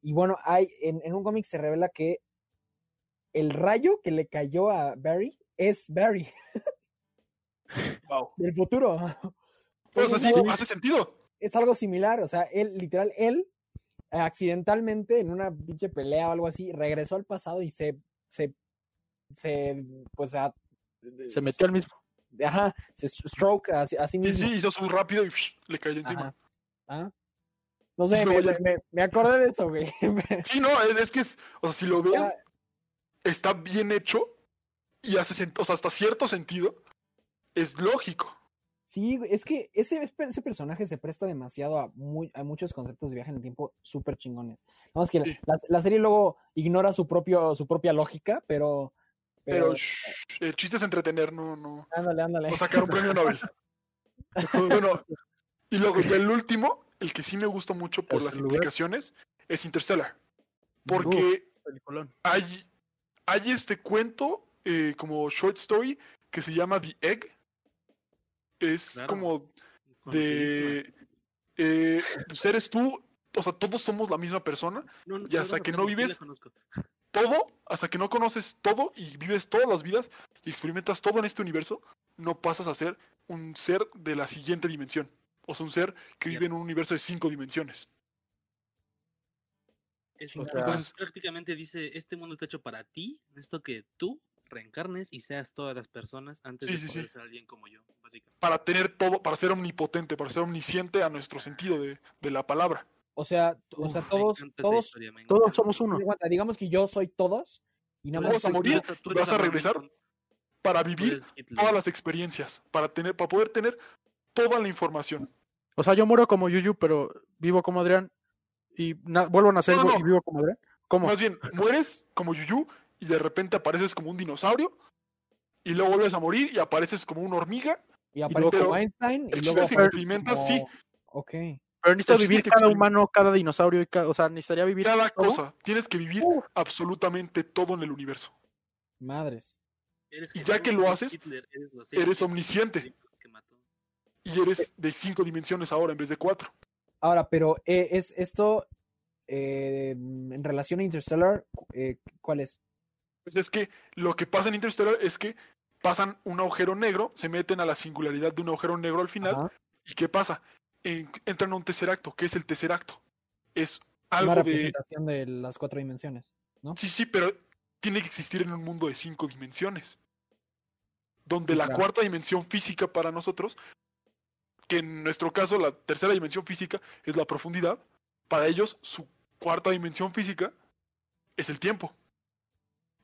Y bueno, hay en, en un cómic se revela que el rayo que le cayó a Barry es Barry Wow. del futuro. Pues así hace sentido. Es algo similar, o sea, él, literal, él eh, accidentalmente en una pinche pelea o algo así, regresó al pasado y se, se, se, pues, a- Se metió al mismo. ajá, se stroke a, sí- a sí Y mismo. sí, hizo su rápido y psh, le cayó encima. Ajá. Ah. No sé, me, ya- me- me acordé de eso, güey. Sí, no, es, es que es, o sea, si lo ves, Ya. está bien hecho y hace sentido, o sea, hasta cierto sentido, es lógico. Sí, es que ese, ese personaje se presta demasiado a, muy, a muchos conceptos de viaje en el tiempo súper chingones. Nada más que Sí. la, la serie luego ignora su, propio, su propia lógica, pero... Pero shh, el chiste es entretener, no, no, ándale, ándale. no sacar un premio Nobel. bueno, y luego ya el último, el que sí me gusta mucho por las lugar. implicaciones, es Interstellar. Porque Uf, hay, hay este cuento eh, como short story que se llama The Egg. Es Claro. como de eh, pues eres tú, o sea, todos somos la misma persona, y hasta que no vives- todo, hasta que no conoces todo y vives todas las vidas y experimentas todo en este universo, no pasas a ser un ser de la siguiente dimensión. O sea, un ser que vive en un universo de cinco dimensiones. Eso, O sea- entonces prácticamente dice, este mundo está hecho para ti, esto que tú reencarnes y seas todas las personas antes Sí, de sí, poder sí. ser alguien como yo, básicamente. Para tener todo, para ser omnipotente, para ser omnisciente a nuestro sentido de, de la palabra. O sea, o sea, todos, todos, historia, Todos somos uno. digamos que yo soy todos y nada más Vamos a morir, tú vas a regresar Para vivir todas las experiencias, para tener, para poder tener toda la información. O sea, yo muero como Yuyu, pero vivo como Adrián y vuelvo a nacer No, no, no. y vivo como Adrián. ¿Cómo? Más bien, mueres como Yuyu y de repente apareces como un dinosaurio y luego vuelves a morir y apareces como una hormiga. y aparece Einstein y luego que experimentas, sí, Ok. Pero necesita el chiste vivir cada humano, cada dinosaurio, y ca- o sea, necesitaría vivir Cada todo. cosa. Tienes que vivir absolutamente todo en el universo. Madres. Eres Y ya que lo haces, Hitler, eres, Eres omnisciente. Y eres de cinco dimensiones ahora en vez de cuatro. Ahora, pero eh, es esto eh, en relación a Interstellar, eh, ¿cuál es? Pues es que lo que pasa en Interstellar es que pasan un agujero negro, se meten a la singularidad de un agujero negro al final. Ajá. ¿Y qué pasa? En- entran a un tercer acto. ¿Qué es el tercer acto? Es Una algo de. representación de las cuatro dimensiones. Sí, sí, pero tiene que existir en un mundo de cinco dimensiones. Donde Sí, la claro. cuarta dimensión física para nosotros, que en nuestro caso la tercera dimensión física es la profundidad, para ellos su cuarta dimensión física es el tiempo.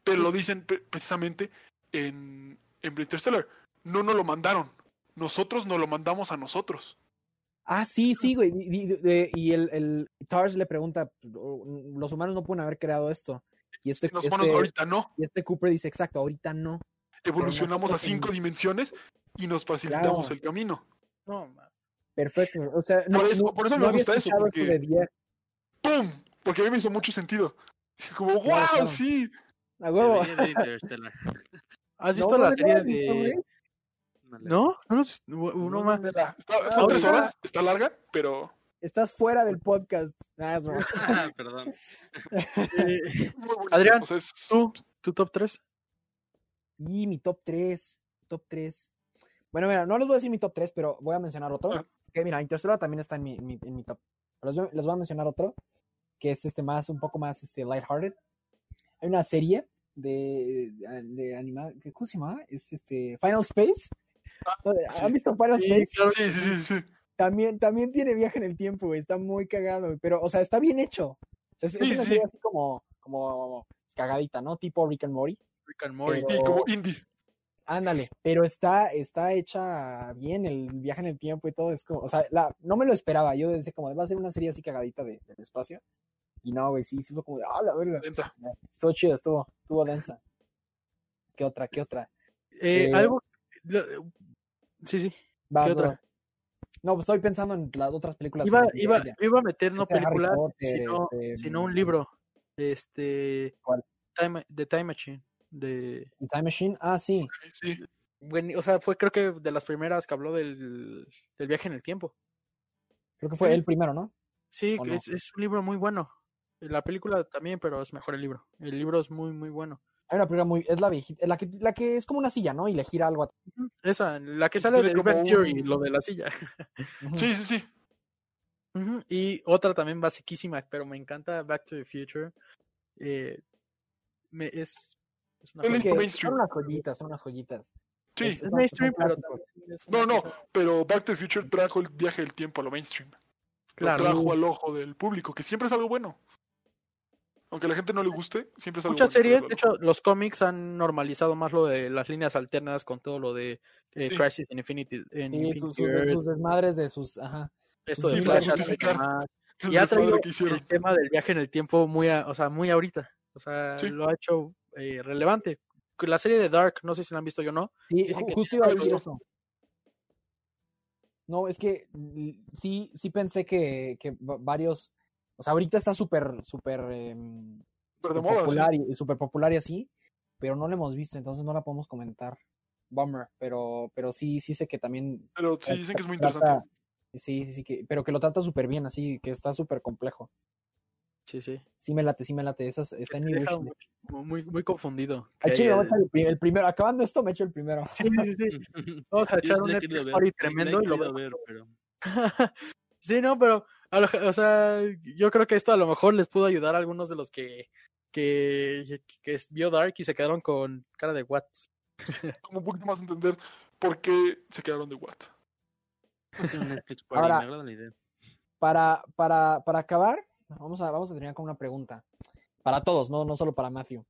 Pero lo dicen pre- precisamente en, en Interstellar. No nos lo mandaron. Nosotros nos lo mandamos a nosotros. Ah, sí, sí, güey. Y, y- de- y el, el Tars le pregunta, los humanos no pueden haber creado esto. Y este, Los humanos este- ahorita no. y este Cooper dice, exacto, ahorita no. Evolucionamos a en- cinco dimensiones y nos facilitamos Claro. el camino. No, ma- Perfecto. O sea, no, Por eso- no- por eso no me gusta eso, porque- de 10. ¡Pum! Porque a mí me hizo mucho sentido. Dije como, ¡wow! Claro, claro. Sí. A huevo. ¿Has visto no la serie de...? No la ¿No? Uno No, más. Vela, está- son Ahorita- tres horas, está larga, pero Estás fuera del podcast. Ah. Ah, Perdón. Eh, Adrián, o sea, es- ¿Tú? ¿Tu top 3? Y mi top 3. Top 3. Bueno, mira, no les voy a decir mi top 3, pero voy a mencionar otro. Ah. Que mira, Interstellar también está en mi, en mi, en mi top. Pero les, voy- les voy a mencionar otro, que es este más, un poco más este, lighthearted. Hay una serie de, de, de anima, ¿qué- ¿cómo se llama? Es este, Final Space. sí. ¿Han visto Final Sí, Space? claro. Sí, sí, sí, sí. También, también tiene viaje en el tiempo, güey. Está muy cagado, Pero, o sea, está bien hecho. O sea, es, una sí. serie así como, como cagadita, ¿no? Tipo Rick and Morty. Rick and Morty. Pero- como indie. Ándale, pero está, está hecha bien el viaje en el tiempo y todo. Es como, o sea, la, no me lo esperaba. Yo decía como, va a ser una serie así cagadita de, del espacio. Y no, güey, sí, sí fue como de, ah, la verga. Densa. Estuvo chido, estuvo, estuvo densa. ¿Qué otra? ¿Qué otra? Eh, Eh, algo... lo- Sí, sí. Vas, ¿Qué otra? vas. No, pues estoy pensando en las otras películas. Iba, iba, iba a meter no películas, Potter, sino, este, sino un libro. Este... ¿Cuál? Time, The Time Machine. De... Time Machine, ah, sí. Sí. Buen- o sea, fue creo que de las primeras que habló del, del viaje en el tiempo. Creo que fue Sí. el primero, ¿no? Sí, ¿O que no? es, es un libro muy bueno. La película también, pero es mejor el libro. El libro es muy, muy bueno. Hay una película muy, es la viejita, la que, la que es como una silla, ¿no? Y le gira algo. a- Esa, la que sale de Bang Theory, un- lo de la silla. Sí, sí, sí. Y otra también basiquísima, pero me encanta Back to the Future. Eh, me, es, es una que son unas joyitas, son unas joyitas. Sí. Es- es mainstream, son pero clásicos. también es No, no, cosa- pero Back to the Future trajo el viaje del tiempo a lo mainstream. Claro. Lo trajo al ojo del público, que siempre es algo bueno. Aunque a la gente no le guste, siempre es algo Muchas series, de hecho, los cómics han normalizado más lo de las líneas alternas con todo lo de eh, Sí. Crisis in Infinity, en Sí, Infinity sus, sus- Earth, sus desmadres de sus, ajá. esto de sí, Flash y ha traído el tema del viaje en el tiempo muy, a- o sea, muy ahorita. O sea, Sí. lo ha hecho eh, relevante. La serie de Dark, no sé si la han visto yo o no. Sí, Dicen ju- que justo iba a decir eso. No, es que sí, sí pensé que, que va- varios, o sea, ahorita está súper, súper, súper moda, sí. popular y súper popular y así, pero no la hemos visto, entonces no la podemos comentar. Bummer, pero, pero sí, sí sé que también Pero sí, dicen que es muy trata- interesante. Sí, sí, sí, que, pero que lo trata súper bien, así, que está súper complejo. Sí, sí. Sí me late, sí me late, esa es- está en mi deja wishlist. muy, muy, muy confundido. Voy a eh, echar el, pri- el primero, acabando esto me echo el primero. sí, sí, sí. Vamos a echar un Netflix tremendo y lo vemos ver, todos. pero sí, no, pero, a lo- o sea, yo creo que esto a lo mejor les pudo ayudar a algunos de los que, que, que vio Dark y se quedaron con cara de what. Como un poquito más entender por qué se quedaron de party, Ahora- la. Para, para, para acabar, vamos a, vamos a terminar con una pregunta. Para todos, no, no solo para Matthew.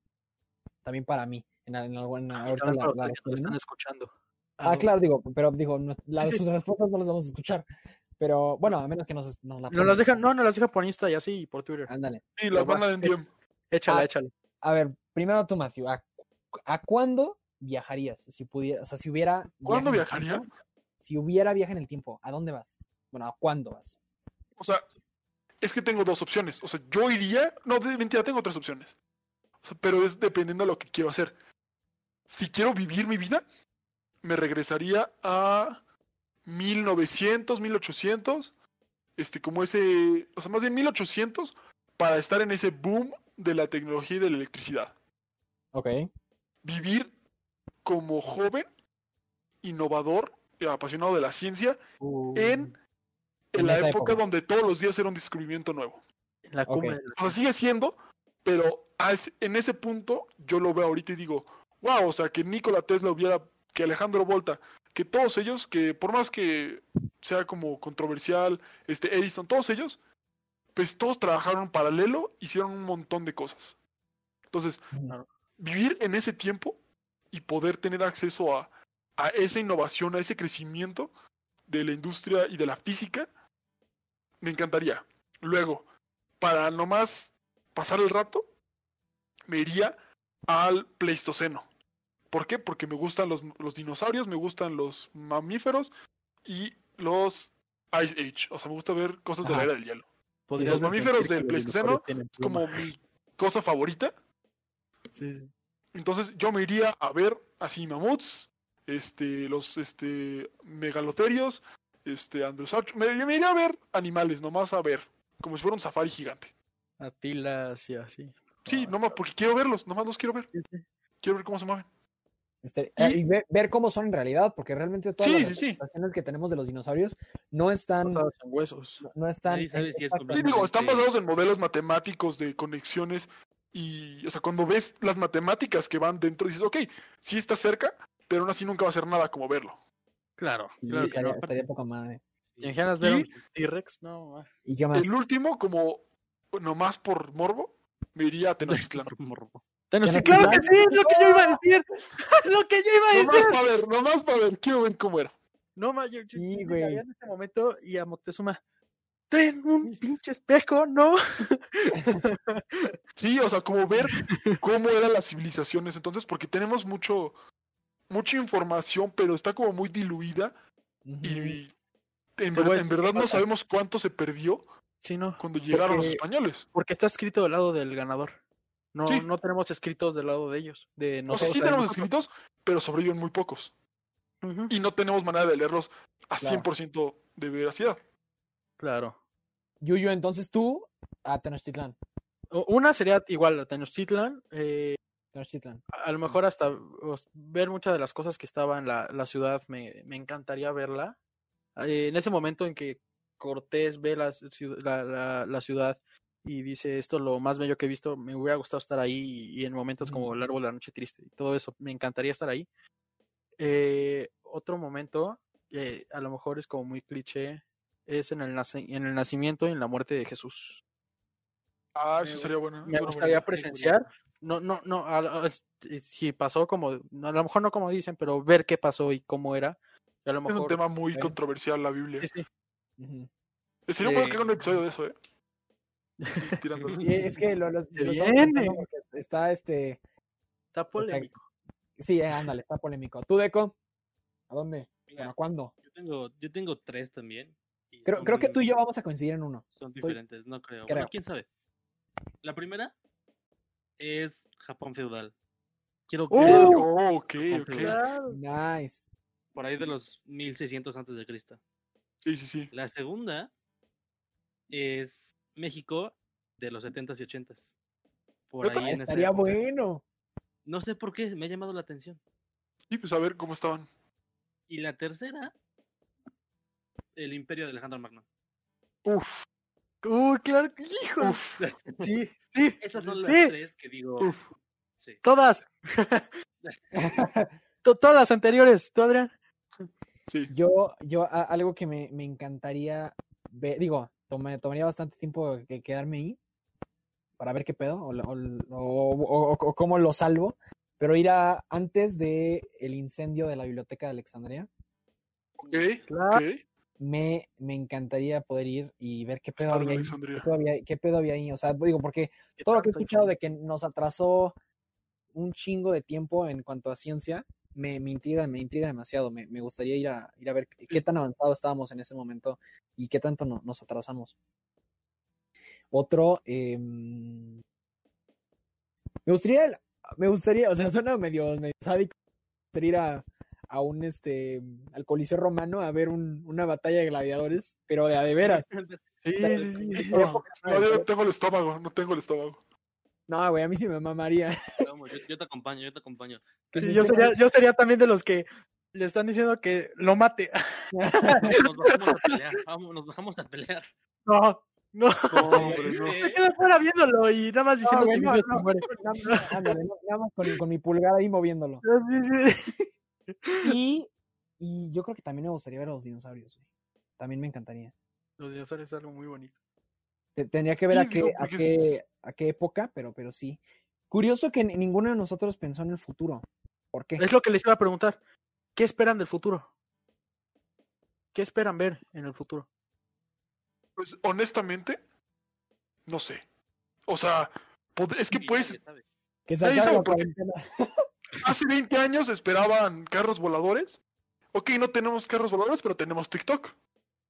También para mí. En, en alguna, Y ahorita la- la nos están escuchando. Ah, claro, digo, pero digo, no- las, sí. sus respuestas no las vamos a escuchar. Pero bueno, a menos que nos, nos la No las dejan, pongan. no, no las dejan por Insta y así y por Twitter. Ándale. Y la banda de NDM. Échala, Ah, échala. A ver, primero tú, Matthew. ¿A, a cuándo viajarías? Si pudiera, o sea, si hubiera. ¿Cuándo viajaría? tiempo, si hubiera viaje en el tiempo, ¿a dónde vas? Bueno, ¿a cuándo vas? O sea, es que tengo dos opciones. O sea, yo iría. No, de mentira, tengo tres opciones. O sea, pero es dependiendo de lo que quiero hacer. Si quiero vivir mi vida, me regresaría a 1900, 1800. Este, como ese. O sea, más bien 1800 para estar en ese boom de la tecnología y de la electricidad. Ok. Vivir como joven, innovador, y apasionado de la ciencia, Uh, en, en En la época, época. donde todos los días era un descubrimiento nuevo. En la cumbre. O sea, sigue siendo, pero en ese punto yo lo veo ahorita y digo, wow, o sea, que Nikola Tesla hubiera, que Alejandro Volta, que todos ellos, que por más que sea como controversial, este Edison, todos ellos, pues todos trabajaron en paralelo, hicieron un montón de cosas. Entonces, vivir en ese tiempo y poder tener acceso a, a esa innovación, a ese crecimiento de la industria y de la física, me encantaría. Luego, para nomás pasar el rato, me iría al Pleistoceno. ¿Por qué? Porque me gustan los, los dinosaurios, me gustan los mamíferos y los Ice Age. O sea, me gusta ver cosas de la Ajá. era del hielo. Los mamíferos del Pleistoceno Es como mi cosa favorita. Sí, sí. Entonces yo me iría a ver así mamuts, este, los este, megalotherios, este, androsauch- me, me iría a ver animales, nomás a ver, como si fuera un safari gigante. Atilas y así. Sí, Ah, nomás porque quiero verlos, nomás los quiero ver, sí, sí. quiero ver cómo se mueven. Este, Y- eh, y ver, ver cómo son en realidad, porque realmente todas Sí, las sí, que tenemos de los dinosaurios no están, Basadas en huesos. no- no están. Si es digo, están basados en modelos matemáticos de conexiones y, o sea, cuando ves las matemáticas que van dentro, dices, ok, sí está cerca, pero aún así nunca va a ser nada como verlo. Claro, claro que estaría, no. estaría poca madre. ¿Te imaginas ver Y- un T-Rex? No, ah. ¿Y qué más? El último, como nomás por morbo, me iría a Tenochtitlán. Tenoch- sí, claro que sí, es lo que yo iba a decir. lo que yo iba a Nomás decir. para ver, nomás para ver, quiero ver cómo era. No, ma, yo, yo- Sí, güey. en este momento y a Moctezuma. Ten un pinche espejo, ¿no? Sí, o sea, como ver cómo eran las civilizaciones entonces, porque tenemos mucho, mucha información, pero está como muy diluida y en, ver- verdad no sabemos cuánto se perdió Sí, no. cuando llegaron los españoles. Porque está escrito del lado del ganador. No, Sí. no tenemos escritos del lado de ellos. De O sea, sí nosotros. tenemos escritos, pero sobreviven muy pocos. Y no tenemos manera de leerlos a Claro. 100% de veracidad. Claro. Yuyo, entonces tú a Tenochtitlán. O- Una sería igual a Tenochtitlan. eh, Tenochtitlán. a lo mejor hasta os- ver muchas de las cosas que estaba en la, la ciudad me, me encantaría verla. Eh, en ese momento en que Cortés ve la, la- la ciudad y dice esto es lo más bello que he visto, me hubiera gustado estar ahí y en momentos como el árbol de la noche triste y todo eso, me encantaría estar ahí. Eh, otro momento, eh, a lo mejor es como muy cliché, es en el, nace- en el nacimiento y en la muerte de Jesús Ah, Me eso gu- sería bueno. me gustaría presenciar. No, no, no. a- a- eh, si pasó como, a lo mejor no como dicen, pero ver qué pasó y cómo era. Y a lo Es un mejor. tema muy Sí. controversial la Biblia. Sí, sí. Ujú. Sería bueno Eh, que haga un episodio de eso, ¿eh? Es que lo, lo- Se lo estamos viene. pensando porque está este. Está polémico. Sí, eh, ándale, está polémico. ¿Tú, Deco? ¿A dónde? Mira, ¿A cuándo? yo tengo, yo tengo tres también. Creo, creo que tú y yo vamos a coincidir en uno. Son estoy- diferentes, no creo. creo. Bueno, quién sabe. La primera es Japón feudal. Quiero que. Oh, ok, ok. Claro. Nice. por ahí de los 1600 antes de Cristo. Sí, sí, sí. La segunda es México de los 70s y 80s. Por ahí en Estaría época. bueno. No sé por qué, me ha llamado la atención. Sí, pues a ver cómo estaban. Y la tercera, el imperio de Alejandro Magno. Uf, Uy, claro. Hijo. uf, Sí, sí. Esas son las Sí. tres que digo. uf. Sí. Todas. To- todas las anteriores. ¿Tú, Adrián? Sí. Yo, yo a- algo que me, me encantaría ver, digo, toma- tomaría bastante tiempo que quedarme ahí para ver qué pedo o, o, o- o- o cómo lo salvo, pero ir a antes de el incendio de la biblioteca de Alexandria, Ok, Claro. me, me encantaría poder ir y ver qué pedo Estar en había ahí. Alexandria. ¿Qué pedo había, qué pedo había ahí? O sea, digo, porque todo lo que he escuchado de que nos atrasó un chingo de tiempo en cuanto a ciencia, me, me intriga, me intriga demasiado. Me, me gustaría ir a, ir a ver qué tan avanzado estábamos en ese momento y qué tanto no- nos atrasamos. Otro, em, me gustaría, me gustaría, o sea, suena medio, medio sádico, ir a, a un, este, al Coliseo Romano a ver un- una batalla de gladiadores, pero de a de veras. Sí, sí, sí. No, no, no tengo el estómago, no tengo el estómago. No, güey, a mí sí me mamaría. Vamos, yo, yo te acompaño, yo te acompaño. Sí, yo, sería, yo sería también de los que le están diciendo que lo mate. Nos bajamos a pelear, vamos, nos bajamos a pelear. No, no. No, hombre, no. Me quedo fuera viéndolo y nada más diciendo güey, si no, no. muere. Nada más- ándale, no, nada más con, con mi pulgar ahí moviéndolo. Sí, sí. Y, y yo creo que también me gustaría ver a los dinosaurios, güey. También me encantaría. Los dinosaurios es algo muy bonito. Te- Tendría que ver a Sí, qué, a qué, a qué época, pero, pero sí. Curioso que ni- ninguno de nosotros pensó en el futuro. ¿Por qué? Es lo que les iba a preguntar. ¿Qué esperan del futuro? ¿Qué esperan ver en el futuro? Pues honestamente, no sé. O sea, es que pues se acabe la cuarentena. hace 20 años esperaban carros voladores. Ok, no tenemos carros voladores, pero tenemos TikTok.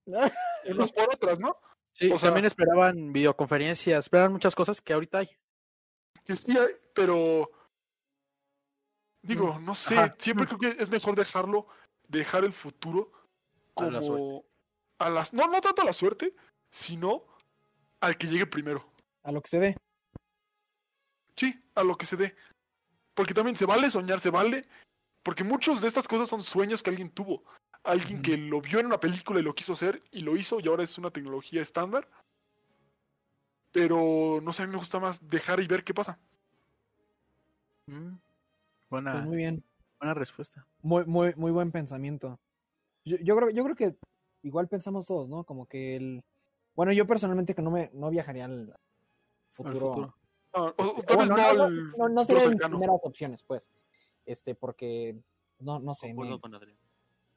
Unas por otras, ¿no? Sí, O sea- también esperaban videoconferencias, esperaban muchas cosas que ahorita hay. Que sí hay, pero digo, no sé, Ajá. siempre creo que es mejor dejarlo, dejar el futuro A la como a las no no tanto a la suerte, sino al que llegue primero. A lo que se ve. Sí, a lo que se dé. Porque también se vale soñar, se vale, porque muchos de estas cosas son sueños que alguien tuvo, alguien que lo vio en una película y lo quiso hacer y lo hizo y ahora es una tecnología estándar. Pero no sé, a mí me gusta más dejar y ver qué pasa. Mm, Buena, Pues muy bien. buena respuesta. Muy, muy, muy buen pensamiento. Yo, yo creo, yo creo que igual pensamos todos, ¿no? Como que el. Bueno, yo personalmente que no me no viajaría al Al futuro. futuro. Ah, o- tal vez bueno, no no, no, no, no serían primeras opciones, pues. Este, porque no, no sé, Concuerdo me- con Adrián.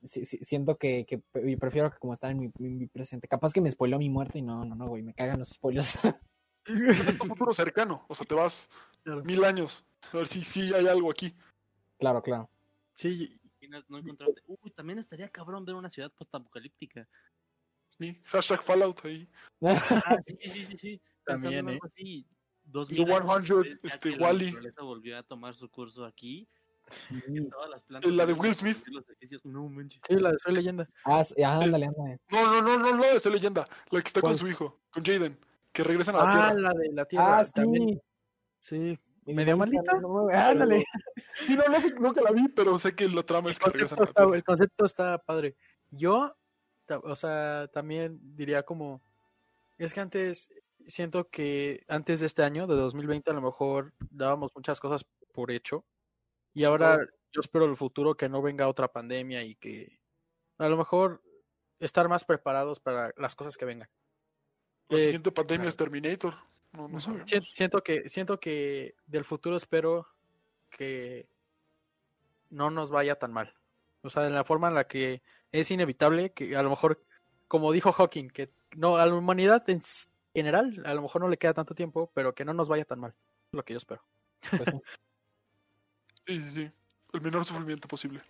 Sí- sí, siento que, que pre- prefiero que como estar en mi, en mi presente. Capaz que me spoiló mi muerte y no, no, no, güey, me cagan los spoilers. un futuro cercano. O sea, te vas Claro. mil años. A ver si sí hay algo aquí. claro, claro. Sí, no encontrarte. Uy, también estaría cabrón ver una ciudad postapocalíptica. Sí. Hashtag Fallout ahí. Ah, sí, sí, sí, sí. Pensando También, en ¿eh? algo así. Dos The mil años 100, después, ya este, que la volvió a tomar su curso aquí. Que todas las Eh, plantas la de Will Smith. los edificios. No manches. sí, la de Soy Leyenda. Ah, sí, ah, ándale, ándale. No, no, no, no, no, esa leyenda. La que está ¿Cuál? con su hijo, con Jaden. Que regresan a la Ah, Tierra. la de la Tierra. Ah, sí. también. Sí. ¿Medio malita, no, no, ándale. Sí, no, no sé, nunca la vi, pero sé que la trama es El que regresan concepto, a la está, Tierra. el concepto está padre. Yo, o sea, también diría como, es que antes, siento que antes de este año, de 2020, a lo mejor dábamos muchas cosas por hecho. Y ahora yo espero el futuro que no venga otra pandemia y que a lo mejor estar más preparados para las cosas que vengan. La Eh, siguiente pandemia claro. es Terminator. No, no sabemos. Siento que, siento que del futuro espero que no nos vaya tan mal. O sea, en la forma en la que es inevitable que a lo mejor, como dijo Hawking, que no a la humanidad en general a lo mejor no le queda tanto tiempo, pero que no nos vaya tan mal. Es lo que yo espero. Pues, sí. Sí, sí, sí. El menor sufrimiento posible.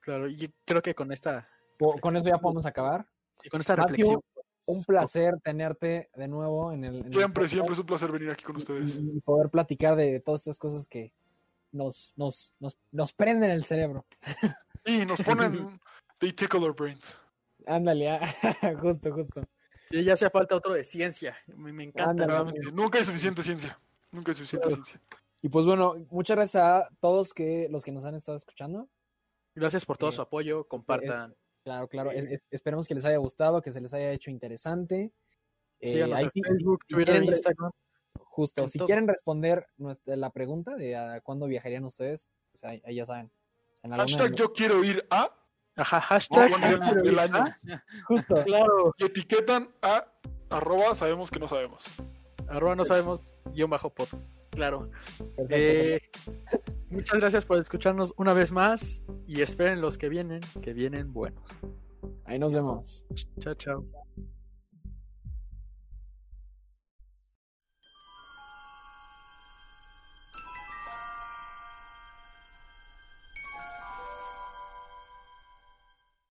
Claro, y creo que con esta, con eso ya podemos acabar. y con esta Matthew, reflexión. Un placer tenerte de nuevo en el. en el Siempre, podcast siempre es un placer venir aquí con ustedes. Y, y poder platicar de todas estas cosas que nos, nos, nos, nos prenden el cerebro. Y nos ponen. They tickle our brains. Ándale, ah, justo, justo. Sí, ya hacía falta otro de ciencia. Me, me encanta. Ándale. Nunca hay suficiente ciencia. Nunca hay suficiente Claro. ciencia. Y pues bueno, muchas gracias a todos que los que nos han estado escuchando. Gracias por todo Eh, su apoyo. Compartan. Claro, claro. es- esperemos que les haya gustado, que se les haya hecho interesante. Eh, Síganos ahí sí, Facebook, si Twitter, quieren re- Instagram. Justo, si todo. quieren responder nuestra, la pregunta de a cuándo viajarían ustedes, pues ahí, ahí ya saben. En Hashtag de- yo quiero ir a. Ajá, hashtag. poner el, el año. Justo. Claro. Y etiquetan a arroba sabemos que no sabemos. Arroba no sabemos, guion bajo pod. Claro. Eh, muchas gracias por escucharnos una vez más y esperen los que vienen, que vienen buenos. Ahí nos vemos. Chao, chao.